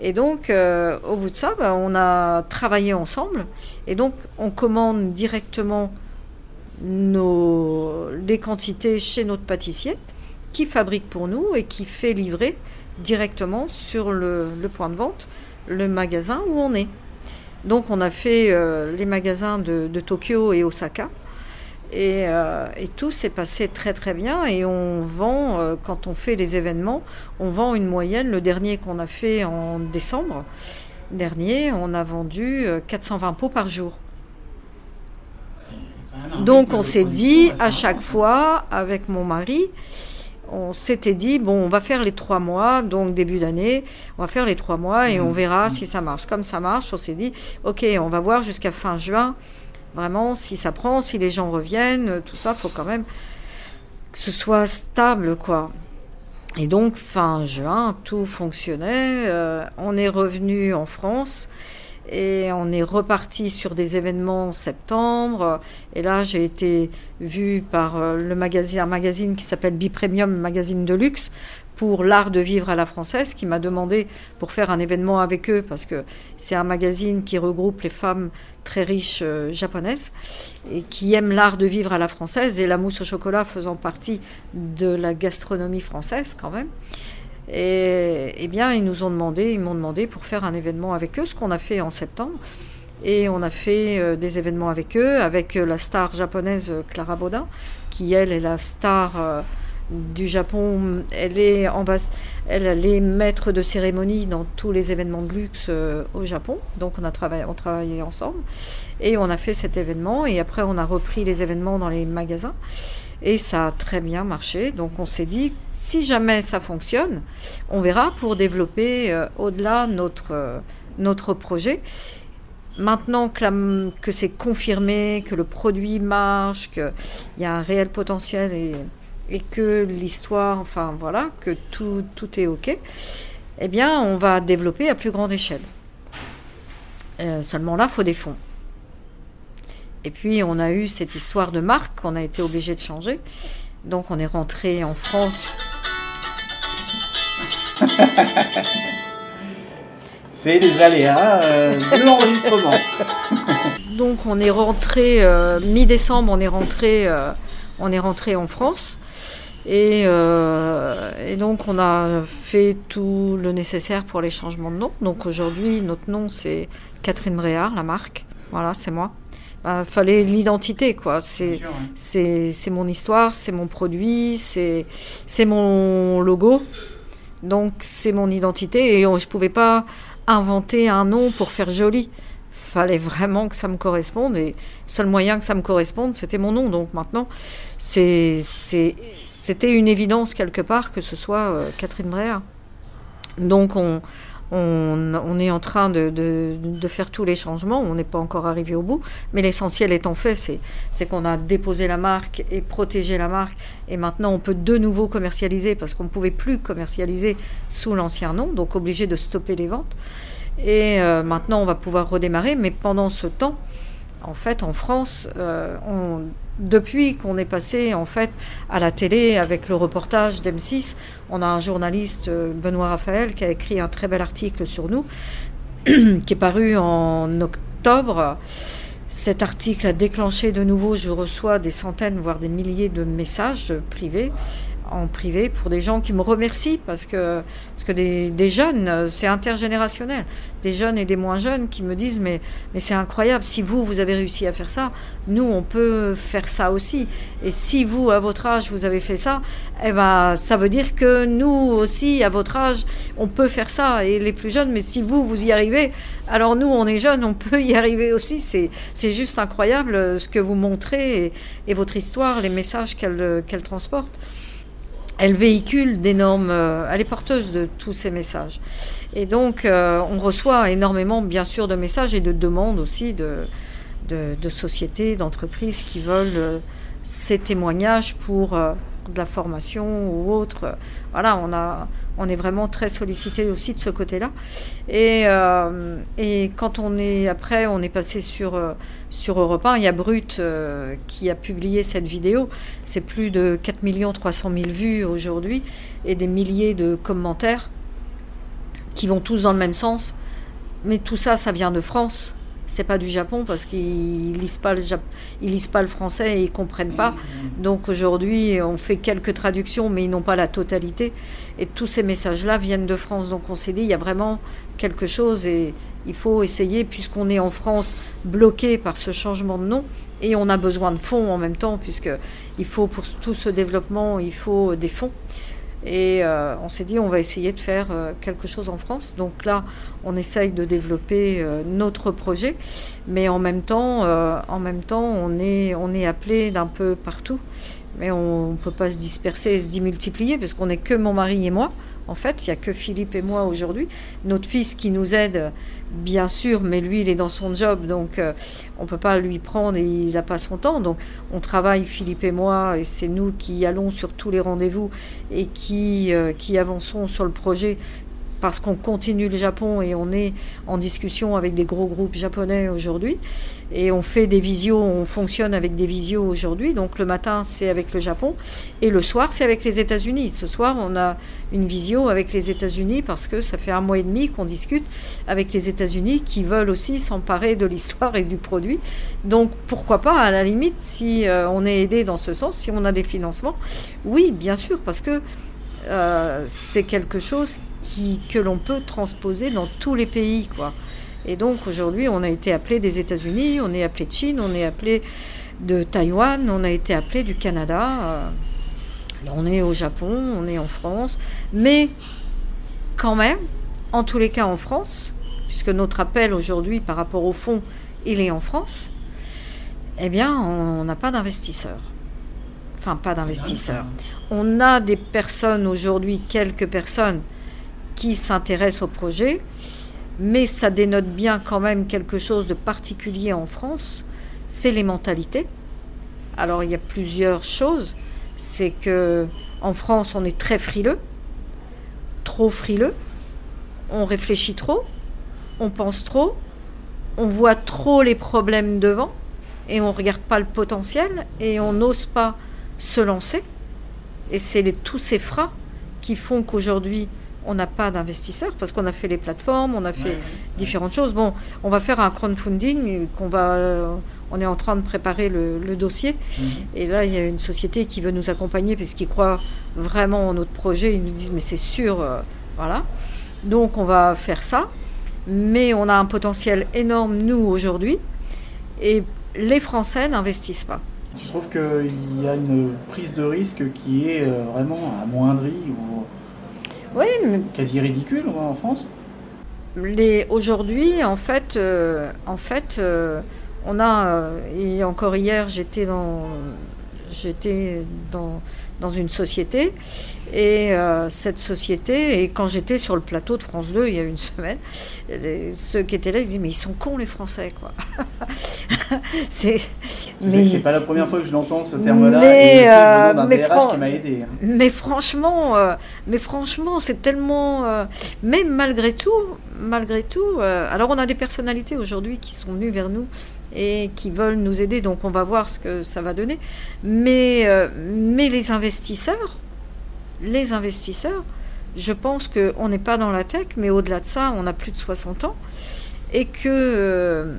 Et donc, euh, au bout de ça, bah, on a travaillé ensemble. Et donc, on commande directement nos, les quantités chez notre pâtissier, qui fabrique pour nous et qui fait livrer directement sur le, point de vente, le magasin où on est. Donc, on a fait euh, les magasins de Tokyo et Osaka. Et, euh, et tout s'est passé très très bien et on vend, euh, quand on fait les événements, on vend une moyenne. Le dernier qu'on a fait en décembre dernier, on a vendu euh, 420 pots par jour. Donc on s'est dit à chaque
hein.
fois avec mon mari, on s'était dit bon on va faire les trois mois, donc début d'année, on va faire les trois mois et on
Mhm.
verra si ça marche. Comme ça marche, on s'est dit ok on va voir jusqu'à fin juin, vraiment si ça prend, si les gens reviennent, tout ça, faut quand même que ce soit stable quoi. Et donc fin juin, tout fonctionnait. euh, on est revenu en France et on est reparti sur des événements en septembre. Et là, j'ai été vue par euh, le magazine, un magazine qui s'appelle Bipremium, magazine de luxe, pour l'art de vivre à la française, qui m'a demandé pour faire un événement avec eux, parce que c'est un magazine qui regroupe les femmes très riches euh, japonaises et qui aiment l'art de vivre à la française et la mousse au chocolat faisant partie de la gastronomie française quand même. Et eh bien, ils nous ont demandé, ils m'ont demandé pour faire un événement avec eux, ce qu'on a fait en septembre. Et on a fait euh, des événements avec eux, avec euh, la star japonaise Clara Baudin, qui elle est la star du Japon. Elle est, ambass- elle, elle est maître de cérémonie dans tous les événements de luxe euh, au Japon. Donc on a travaillé, on ensemble. Et on a fait cet événement. Et après, on a repris les événements dans les magasins. Et ça a très bien marché. Donc on s'est dit, si jamais ça fonctionne, on verra pour développer euh, au-delà notre, euh, notre projet. Maintenant que, que c'est confirmé, que le produit marche, qu'il y a un réel potentiel et, et que l'histoire, enfin voilà, que tout, tout est OK, eh bien on va développer à plus grande échelle. Euh, seulement là, il faut des fonds. Et puis on a eu cette histoire de marque qu'on a été obligé de changer. Donc on est rentré en France.
C'est les aléas euh, de l'enregistrement.
Donc on est rentré euh, mi-décembre, on est rentré, on est rentré en France. Et, euh, et donc on a fait tout le nécessaire pour les changements de nom. Donc aujourd'hui notre nom c'est Catherine Bréard, la marque. Voilà, c'est moi. Il fallait l'identité quoi. C'est mon histoire, c'est mon produit, c'est mon logo. Donc c'est mon identité et on- je pouvais pas inventer un nom pour faire joli. Fallait vraiment que ça me corresponde et le seul moyen que ça me corresponde, c'était mon nom. Donc maintenant, c'est- c'était une évidence quelque part que ce soit euh, Catherine Bréard. Donc on, on, est en train de, faire tous les changements. On n'est pas encore arrivé au bout, mais l'essentiel étant fait, c'est qu'on a déposé la marque et protégé la marque. Et maintenant, on peut de nouveau commercialiser parce qu'on ne pouvait plus commercialiser sous l'ancien nom, donc obligé de stopper les ventes. Et euh, maintenant, on va pouvoir redémarrer, mais pendant ce temps, en fait, en France, euh, depuis qu'on est passé en fait à la télé avec le reportage d'M6, on a un journaliste, euh, Benoît Raphaël, qui a écrit un très bel article sur nous, qui est paru en octobre. Cet article a déclenché de nouveau, je reçois des centaines, voire des milliers de messages privés en privé pour des gens qui me remercient parce que, parce que des, jeunes, c'est intergénérationnel, des jeunes et des moins jeunes qui me disent mais, mais c'est incroyable, si vous, vous avez réussi à faire ça, nous, on peut faire ça aussi. Et si vous, à votre âge, vous avez fait ça, eh ben, ça veut dire que nous aussi, à votre âge, on peut faire ça. Et les plus jeunes, mais si vous, vous y arrivez, alors nous, on est jeunes, on peut y arriver aussi. C'est juste incroyable ce que vous montrez et, votre histoire, les messages qu'elle qu'elle transporte elle véhicule d'énormes, euh, elle est porteuse de tous ces messages. Et donc, euh, on reçoit énormément, bien sûr, de messages et de demandes aussi de, de, sociétés, d'entreprises qui veulent euh, ces témoignages pour de la formation ou autre. Voilà, on, a, on est vraiment très sollicité aussi de ce côté-là. Et, euh, et, quand on est après, on est passé sur, euh, sur Europe 1, il y a Brut euh, qui a publié cette vidéo. C'est plus de 4 300 000 vues aujourd'hui et des milliers de commentaires qui vont tous dans le même sens. Mais tout ça, ça vient de France c'est pas du Japon parce qu'ils lisent pas le ils lisent pas le français et ils comprennent pas. Donc aujourd'hui, on fait quelques traductions, mais ils n'ont pas la totalité. Et tous ces messages-là viennent de France. Donc on s'est dit, il y a vraiment quelque chose et il faut essayer, puisqu'on est en France bloqué par ce changement de nom et on a besoin de fonds en même temps, puisque il faut pour tout ce développement, il faut des fonds. Et euh, on s'est dit, on va essayer de faire euh, quelque chose en France. Donc là, on essaye de développer euh, notre projet, mais en même temps, en même temps on, est, on est appelé d'un peu partout. Mais on ne peut pas se disperser et se démultiplier, parce qu'on n'est que mon mari et moi. En fait, il n'y a que Philippe et moi aujourd'hui. Notre fils qui nous aide, bien sûr, mais lui, il est dans son job, donc euh, on ne peut pas lui prendre et il n'a pas son temps. Donc on travaille, Philippe et moi, et c'est nous qui allons sur tous les rendez-vous et qui, euh, qui avançons sur le projet parce qu'on continue le Japon et on est en discussion avec des gros groupes japonais aujourd'hui. Et on fait des visios, on fonctionne avec des visios aujourd'hui. Donc le matin, c'est avec le Japon. Et le soir, c'est avec les États-Unis. Ce soir, on a une visio avec les États-Unis parce que ça fait un mois et demi qu'on discute avec les États-Unis qui veulent aussi s'emparer de l'histoire et du produit. Donc pourquoi pas, à la limite, si euh, on est aidé dans ce sens, si on a des financements Oui, bien sûr, parce que euh, c'est quelque chose qui, que l'on peut transposer dans tous les pays. Quoi. Et donc aujourd'hui, on a été appelé des États-Unis, on est appelé de Chine, on est appelé de Taïwan, on a été appelé du Canada, euh, on est au Japon, on est en France, mais quand même, en tous les cas en France, puisque notre appel aujourd'hui par rapport au fond, il est en France, eh bien, on n'a pas d'investisseurs. Enfin pas d'investisseurs. On a des personnes aujourd'hui, quelques personnes qui s'intéressent au projet, mais ça dénote bien quand même quelque chose de particulier en France, c'est les mentalités. Alors il y a plusieurs choses, c'est que en France on est très frileux, trop frileux, on réfléchit trop, on pense trop, on voit trop les problèmes devant et on regarde pas le potentiel et on n'ose pas se lancer. Et c'est tous ces freins qui font qu'aujourd'hui, on n'a pas d'investisseurs parce qu'on a fait les plateformes, on a fait différentes choses. Bon, on va faire un crowdfunding qu'on va, on est en train de préparer le, dossier. Mhm. Et là, il y a une société qui veut nous accompagner puisqu'ils croient vraiment en notre projet. Ils nous disent, mais c'est sûr, euh, voilà. Donc, on va faire ça. Mais on a un potentiel énorme, nous, aujourd'hui. Et les Français n'investissent pas.
Tu trouves qu'il y a une prise de risque qui est euh, vraiment amoindrie ou quasi ridicule en France.
Aujourd'hui, en fait, euh, en fait euh, on a, et encore hier, j'étais dans, j'étais dans, dans une société. Et euh, cette société, et quand j'étais sur le plateau de France 2 il y a une semaine, ceux qui étaient là, ils disaient Mais ils sont cons les Français, quoi.
c'est. Mais... c'est pas la première fois que je l'entends ce terme-là. Mais, et euh, d'un DRH qui m'a aidé. Hein.
Mais franchement, euh, mais franchement, c'est tellement. Mais malgré tout, malgré tout, alors on a des personnalités aujourd'hui qui sont venues vers nous et qui veulent nous aider, donc on va voir ce que ça va donner. Mais, mais les investisseurs, les investisseurs, je pense qu'on n'est pas dans la tech, mais au-delà de ça, on a plus de 60 ans. Et que, euh,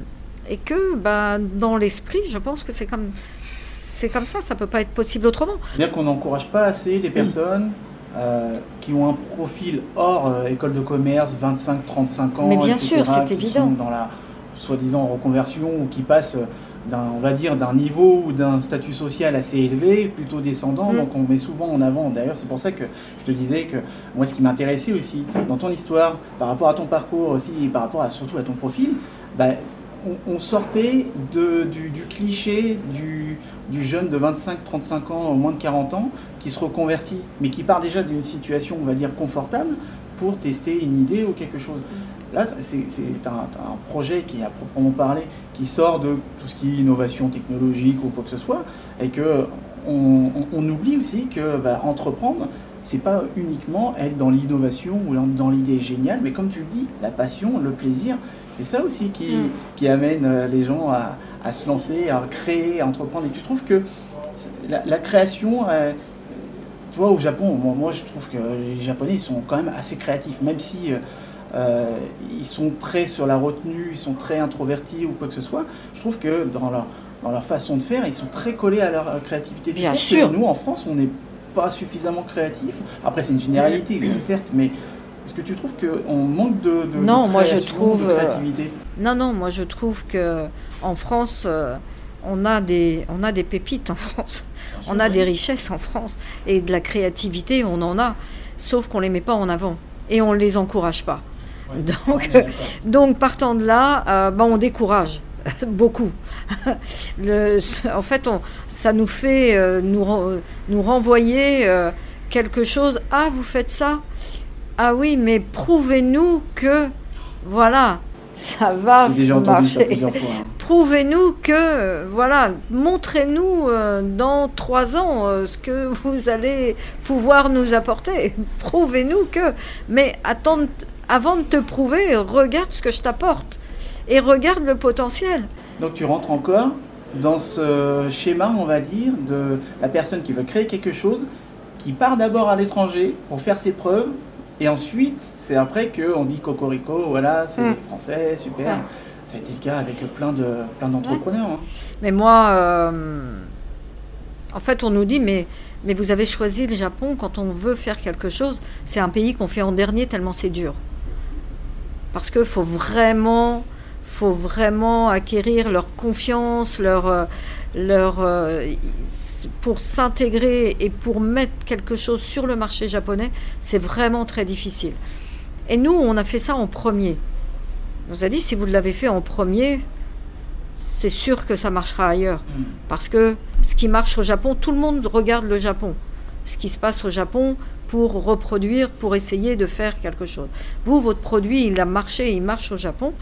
et que bah, dans l'esprit, je pense que c'est comme, c'est comme ça, ça ne peut pas être possible autrement.
Bien qu'on n'encourage pas assez les personnes euh, qui ont un profil hors euh, école de commerce, 25-35 ans,
mais bien sûr, c'est évident.
dans la soi-disant reconversion ou qui passent on va dire, d'un niveau ou d'un statut social assez élevé, plutôt descendant. Mm. Donc on met souvent en avant, d'ailleurs, c'est pour ça que je te disais que moi, ce qui m'intéressait aussi dans ton histoire, par rapport à ton parcours aussi, et par rapport à, surtout à ton profil, bah, on, sortait de, du, cliché du, du, jeune de 25-35 ans, moins de 40 ans, qui se reconvertit, mais qui part déjà d'une situation, on va dire, confortable pour tester une idée ou quelque chose. Là, c'est un, projet qui, à proprement parler, qui sort de tout ce qui est innovation technologique ou quoi que ce soit, et que on, oublie aussi que bah, entreprendre, c'est pas uniquement être dans l'innovation ou dans l'idée géniale, mais comme tu le dis, la passion, le plaisir, c'est ça aussi qui, mm. qui, amène euh, les gens à, se lancer, à créer, à entreprendre. Et tu trouves que la, création, euh, tu vois, au Japon, moi, je trouve que les Japonais, ils sont quand même assez créatifs, même si euh, euh, ils sont très sur la retenue, ils sont très introvertis ou quoi que ce soit. Je trouve que dans leur, dans leur façon de faire, ils sont très collés à leur créativité.
Bien sûr.
nous, en France, on n'est pas suffisamment créatifs. Après, c'est une généralité, certes, mais est-ce que tu trouves qu'on manque de, de,
non, moi je trouve,
de créativité?
Non, non, moi je trouve que en France, euh, on, a des, on a des pépites en France, on a des richesses en France, et de la créativité, on en a, sauf qu'on ne les met pas en avant, et on ne les encourage pas donc, donc, partant de là, euh, ben, on décourage beaucoup. Le, en fait, on, ça nous fait euh, nous, nous renvoyer euh, quelque chose. Ah, vous faites ça? Ah oui, mais prouvez-nous que, voilà, ça va marcher. Hein. Prouvez-nous que, voilà, montrez-nous dans trois ans ce que vous allez pouvoir nous apporter. Prouvez-nous que. Mais attendre, avant de te prouver, regarde ce que je t'apporte et regarde le potentiel.
Donc tu rentres encore dans ce schéma, on va dire, de la personne qui veut créer quelque chose, qui part d'abord à l'étranger pour faire ses preuves, et ensuite, c'est après qu'on dit cocorico, voilà, c'est mm. français, super. Ça a été le cas avec plein de plein d'entrepreneurs. Hein.
Mais moi, euh, en fait, on nous dit, mais mais vous avez choisi le Japon quand on veut faire quelque chose. C'est un pays qu'on fait en dernier tellement c'est dur. Parce qu'il faut vraiment, faut vraiment acquérir leur confiance, leur, euh, leur, euh, pour s'intégrer et pour mettre quelque chose sur le marché japonais, c'est vraiment très difficile. Et nous, on a fait ça en premier. On nous a dit, si vous l'avez fait en premier, c'est sûr que ça marchera ailleurs. Mm. Parce que ce qui marche au Japon, tout le monde regarde le Japon. Ce qui se passe au Japon, pour reproduire, pour essayer de faire quelque chose. Vous, votre produit, il a marché, il marche au Japon.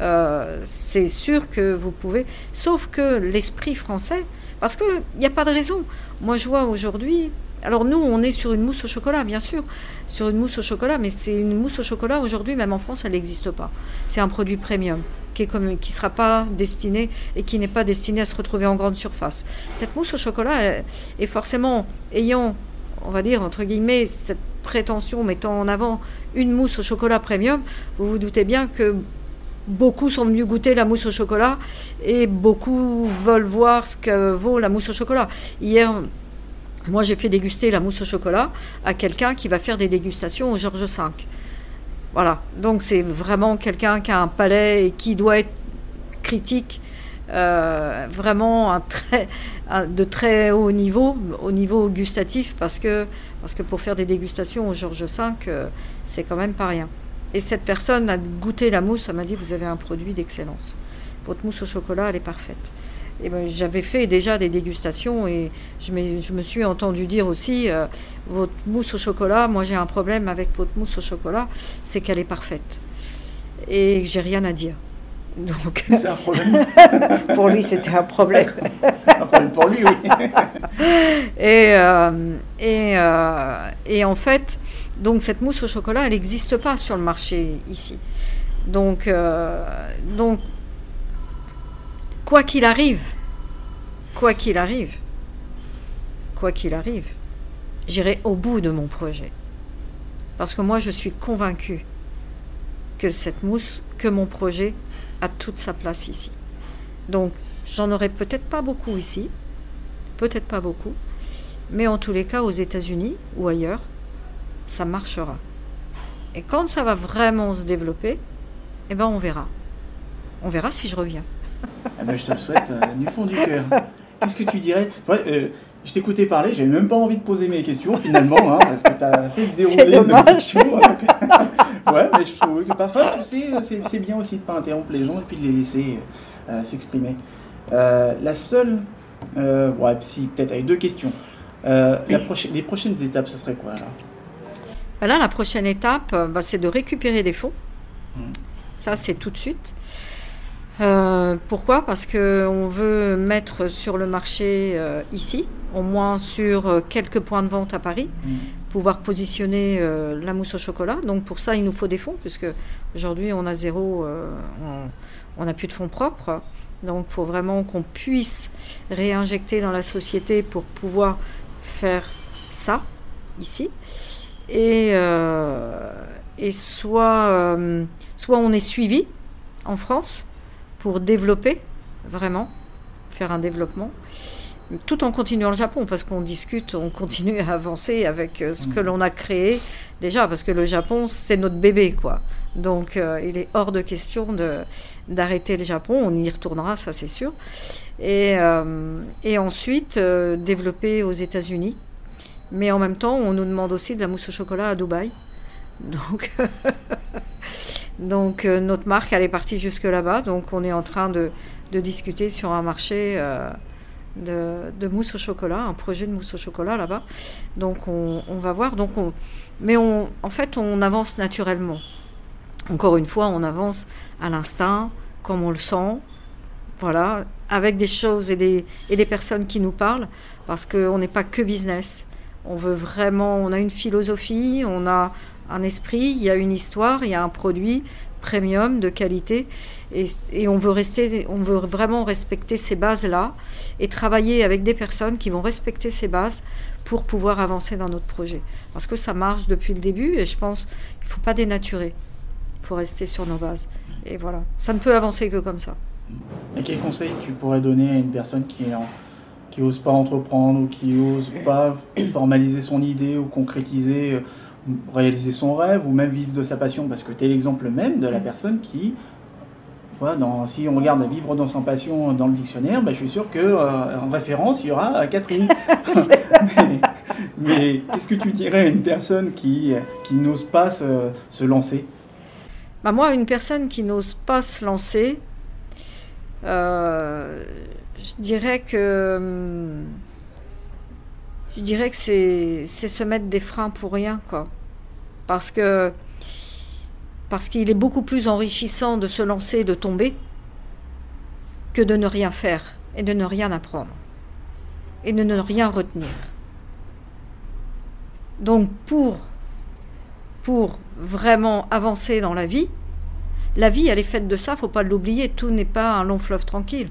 Euh, c'est sûr que vous pouvez, sauf que l'esprit français, parce qu'il n'y a pas de raison. Moi, je vois aujourd'hui, alors nous, on est sur une mousse au chocolat, bien sûr, sur une mousse au chocolat, mais c'est une mousse au chocolat aujourd'hui, même en France, elle n'existe pas. C'est un produit premium qui sera pas destiné et qui n'est pas destiné à se retrouver en grande surface. Cette mousse au chocolat est forcément ayant on va dire, entre guillemets, cette prétention mettant en avant une mousse au chocolat premium, vous vous doutez bien que beaucoup sont venus goûter la mousse au chocolat et beaucoup veulent voir ce que vaut la mousse au chocolat. Hier, moi j'ai fait déguster la mousse au chocolat à quelqu'un qui va faire des dégustations au Georges V. Voilà, donc c'est vraiment quelqu'un qui a un palais et qui doit être critique euh, vraiment de très haut niveau, au niveau gustatif, parce que, parce pour faire des dégustations au Georges V, euh, c'est quand même pas rien. Et cette personne a goûté la mousse, elle m'a dit vous avez un produit d'excellence. Votre mousse au chocolat, elle est parfaite. Et ben, j'avais fait déjà des dégustations et je, je me suis entendu dire aussi euh, votre mousse au chocolat, moi j'ai un problème avec votre mousse au chocolat, c'est qu'elle est parfaite. Et j'ai rien à dire.
Donc, c'est un problème.
pour lui, c'était un problème.
un problème pour lui, oui.
et, euh, et, euh, et, en fait, donc cette mousse au chocolat, elle n'existe pas sur le marché ici. Donc, donc quoi qu'il arrive, quoi qu'il arrive, quoi qu'il arrive, j'irai au bout de mon projet. Parce que moi, je suis convaincue que cette mousse, que mon projet a toute sa place ici. Donc, j'en aurai peut-être pas beaucoup ici, peut-être pas beaucoup, mais en tous les cas, aux États-Unis ou ailleurs, ça marchera. Et quand ça va vraiment se développer, eh ben, on verra. On verra si je reviens.
Ah ben, je te le souhaite euh, du fond du cœur. Qu'est-ce que tu dirais? Euh, Je t'écoutais parler, j'avais même pas envie de poser mes questions finalement, hein, parce que tu as fait le déroulé de questions. ouais, mais je trouve que parfois, tu sais, c'est bien aussi de ne pas interrompre les gens et puis de les laisser euh, s'exprimer. la seule, ouais, si, peut-être avec deux questions. La prochaine, les prochaines étapes, ce serait quoi alors?
Ben Là, la prochaine étape, bah, c'est de récupérer des fonds. Mmh. Ça, c'est tout de suite. Euh, pourquoi? Parce qu'on veut mettre sur le marché euh, ici, au moins sur euh, quelques points de vente à Paris, mm. pouvoir positionner la mousse au chocolat. Donc pour ça, il nous faut des fonds, puisque aujourd'hui on a zéro, on n'a plus de fonds propres. Donc il faut vraiment qu'on puisse réinjecter dans la société pour pouvoir faire ça ici. Et, et soit, soit on est suivi en France, pour développer vraiment, faire un développement, tout en continuant le Japon, parce qu'on discute, on continue à avancer avec euh, ce que mm. l'on a créé déjà, parce que le Japon, c'est notre bébé, quoi. Donc, euh, il est hors de question de, d'arrêter le Japon. On y retournera, ça c'est sûr. Et, euh, et ensuite, développer aux États-Unis. Mais en même temps, on nous demande aussi de la mousse au chocolat à Dubaï. Donc, Donc euh, notre marque, elle est partie jusque là-bas. Donc on est en train de, discuter sur un marché euh, de, mousse au chocolat, un projet de mousse au chocolat là-bas. Donc on, va voir. Donc mais on, en fait, on avance naturellement. Encore une fois, on avance à l'instinct, comme on le sent. Voilà, avec des choses et des, et des personnes qui nous parlent, parce qu'on n'est pas que business. On veut vraiment, on a une philosophie, on a un esprit, il y a une histoire, il y a un produit premium de qualité et, on veut rester on veut vraiment respecter ces bases là et travailler avec des personnes qui vont respecter ces bases pour pouvoir avancer dans notre projet. Parce que ça marche depuis le début et je pense qu'il faut pas dénaturer. Il faut rester sur nos bases. Et voilà. Ça ne peut avancer que comme ça.
Et quel conseil tu pourrais donner à une personne qui est qui ose pas entreprendre ou qui ose pas formaliser son idée ou concrétiser euh, réaliser son rêve ou même vivre de sa passion, parce que tu es l'exemple même de la mm. personne qui, dans, si on regarde vivre dans sa passion dans le dictionnaire, ben, je suis sûr que euh, en référence, il y aura Catherine. mais, qu'est-ce que tu dirais à une personne qui, qui n'ose pas se, se lancer?
Bah Moi, une personne qui n'ose pas se lancer, euh, je dirais que... Hum, je dirais que c'est se mettre des freins pour rien, quoi parce qu'il est beaucoup plus enrichissant de se lancer, de tomber, que de ne rien faire et de ne rien apprendre et de ne rien retenir. Donc pour pour vraiment avancer dans la vie, la vie elle est faite de ça, faut pas l'oublier, tout n'est pas un long fleuve tranquille.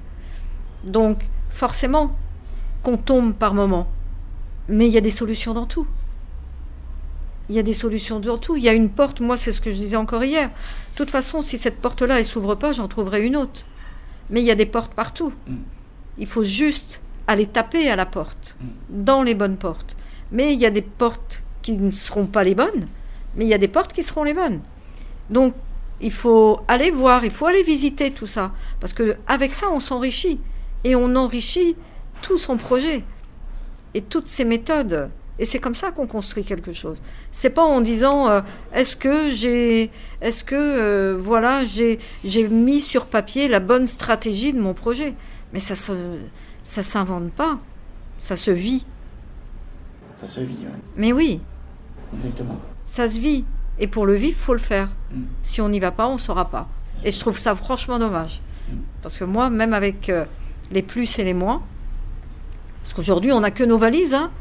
Donc forcément qu'on tombe par moments, mais il y a des solutions dans tout il y a des solutions dans tout. Il y a une porte, moi c'est ce que je disais encore hier. De toute façon, si cette porte-là, elle s'ouvre pas, j'en trouverai une autre. Mais il y a des portes partout. Mm. Il faut juste aller taper à la porte, mm. dans les bonnes portes. Mais il y a des portes qui ne seront pas les bonnes, mais il y a des portes qui seront les bonnes. Donc, il faut aller voir, il faut aller visiter tout ça. Parce que avec ça, on s'enrichit. Et on enrichit tout son projet. Et toutes ces méthodes Et c'est comme ça qu'on construit quelque chose. C'est pas en disant euh, est-ce que j'ai, est-ce que euh, voilà, j'ai, j'ai mis sur papier la bonne stratégie de mon projet. Mais ça se, ça s'invente pas, ça se vit.
Ça se vit, oui.
Mais oui,
Exactement.
ça se vit. Et pour le vivre, faut le faire.
Mm.
Si on n'y va pas, on saura pas. Et je trouve ça franchement dommage.
Mm.
Parce que moi, même avec euh, les plus et les moins, parce qu'aujourd'hui, on n'a que nos valises, hein.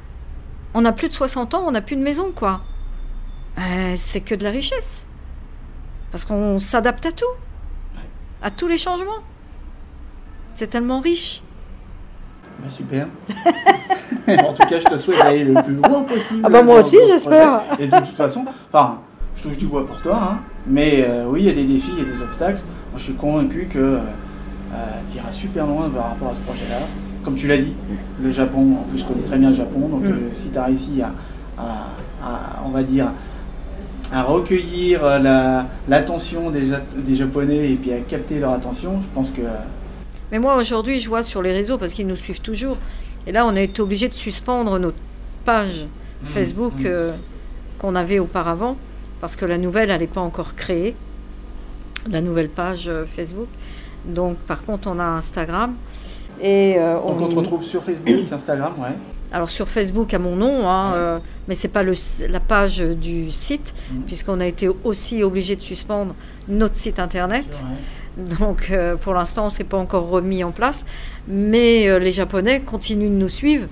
On a plus de 60 ans, on n'a plus de maison, quoi. Euh, c'est que de la richesse. Parce qu'on s'adapte à tout, à tous les changements. C'est tellement riche.
Bah, super. en tout cas, je te souhaite d'aller le plus loin possible.
Ah bah, moi aussi, j'espère.
Et de toute façon, enfin, je touche du bois pour toi, hein, mais euh, oui, il y a des défis, il y a des obstacles. Moi, je suis convaincu que euh, tu iras super loin par rapport à ce projet-là. Comme tu l'as dit, le Japon, en plus, je connais très bien le Japon, donc
Mm.
euh, si tu as réussi à, à- à, on va dire, à recueillir euh, la- l'attention des, Jap- des Japonais et puis à capter leur attention, je pense que
Mais moi, aujourd'hui, je vois sur les réseaux, parce qu'ils nous suivent toujours, et là, on a été obligé de suspendre notre page Facebook
mm.
euh, qu'on avait auparavant, parce que la nouvelle, elle n'est pas encore créée, la nouvelle page Facebook. Donc, par contre, on a Instagram. Et euh,
Donc on te retrouve sur Facebook, Instagram, ouais.
alors sur Facebook à mon nom, hein,
Ouais.
euh, mais c'est pas le, la page du site,
Mhm.
puisqu'on a été aussi obligé de suspendre notre site internet.
Ouais.
Donc euh, pour l'instant, c'est pas encore remis en place, mais les Japonais continuent de nous suivre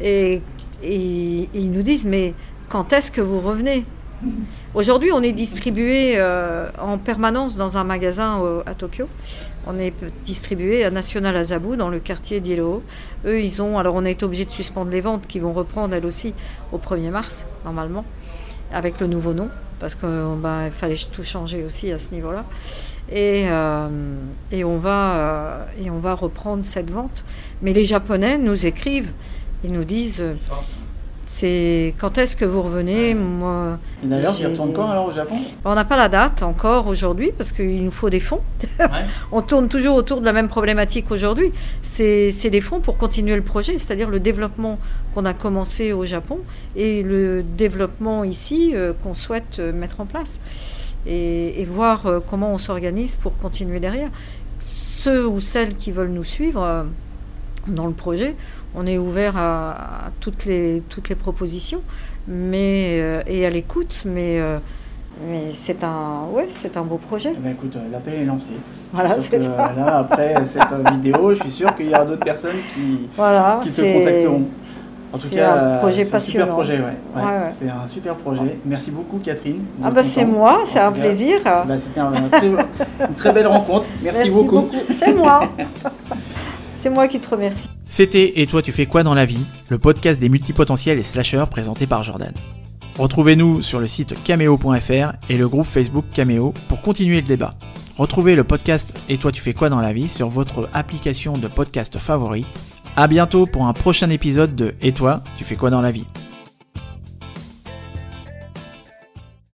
et, et- et ils nous disent mais quand est-ce que vous revenez? Aujourd'hui, on est distribué euh, en permanence dans un magasin à Tokyo. On est distribué à National Azabu dans le quartier d'Ilo. Eux, ils ont alors on a été obligé de suspendre les ventes qui vont reprendre elles aussi au 1er mars normalement avec le nouveau nom parce qu'il fallait tout changer aussi à ce niveau-là. Et, euh, et, on va, euh, et on va reprendre cette vente. Mais les Japonais nous écrivent, ils nous disent c'est quand est-ce que vous revenez Moi,
Et d'ailleurs, tu retournes quand alors au Japon?
On n'a pas la date encore aujourd'hui parce qu'il nous faut des fonds.
Ouais.
On tourne toujours autour de la même problématique aujourd'hui. C'est c'est des fonds pour continuer le projet, c'est-à-dire le développement qu'on a commencé au Japon et le développement ici euh, qu'on souhaite euh, mettre en place. Et, et voir euh, comment on s'organise pour continuer derrière. Ceux ou celles qui veulent nous suivre euh, dans le projet, on est ouvert à, à toutes, les, toutes les propositions mais, euh, et à l'écoute, mais, euh, mais c'est un, ouais, c'est un beau projet.
Eh ben, écoute, euh, l'appel est lancé.
Voilà,
Sauf
c'est
que,
ça.
Là, après cette vidéo, je suis sûr qu'il y aura d'autres personnes qui,
Voilà,
qui te
c'est-
contacteront. En tout
c'est
cas,
un projet
c'est un super projet, ouais. Ouais,
Ouais, ouais.
C'est un super projet. Merci beaucoup, Catherine.
Ah bah c'est
temps.
moi,
En
c'est un plaisir.
bah, C'était un- un très- une très belle rencontre. Merci, beaucoup.
C'est moi. c'est moi qui te remercie.
C'était Et toi tu fais quoi dans la vie Le podcast des multipotentiels et slasheurs présenté par Jordan. Retrouvez-nous sur le site cameo.fr et le groupe Facebook Cameo pour continuer le débat. Retrouvez le podcast Et toi tu fais quoi dans la vie sur votre application de podcast favori. À bientôt pour un prochain épisode de Et toi tu fais quoi dans la vie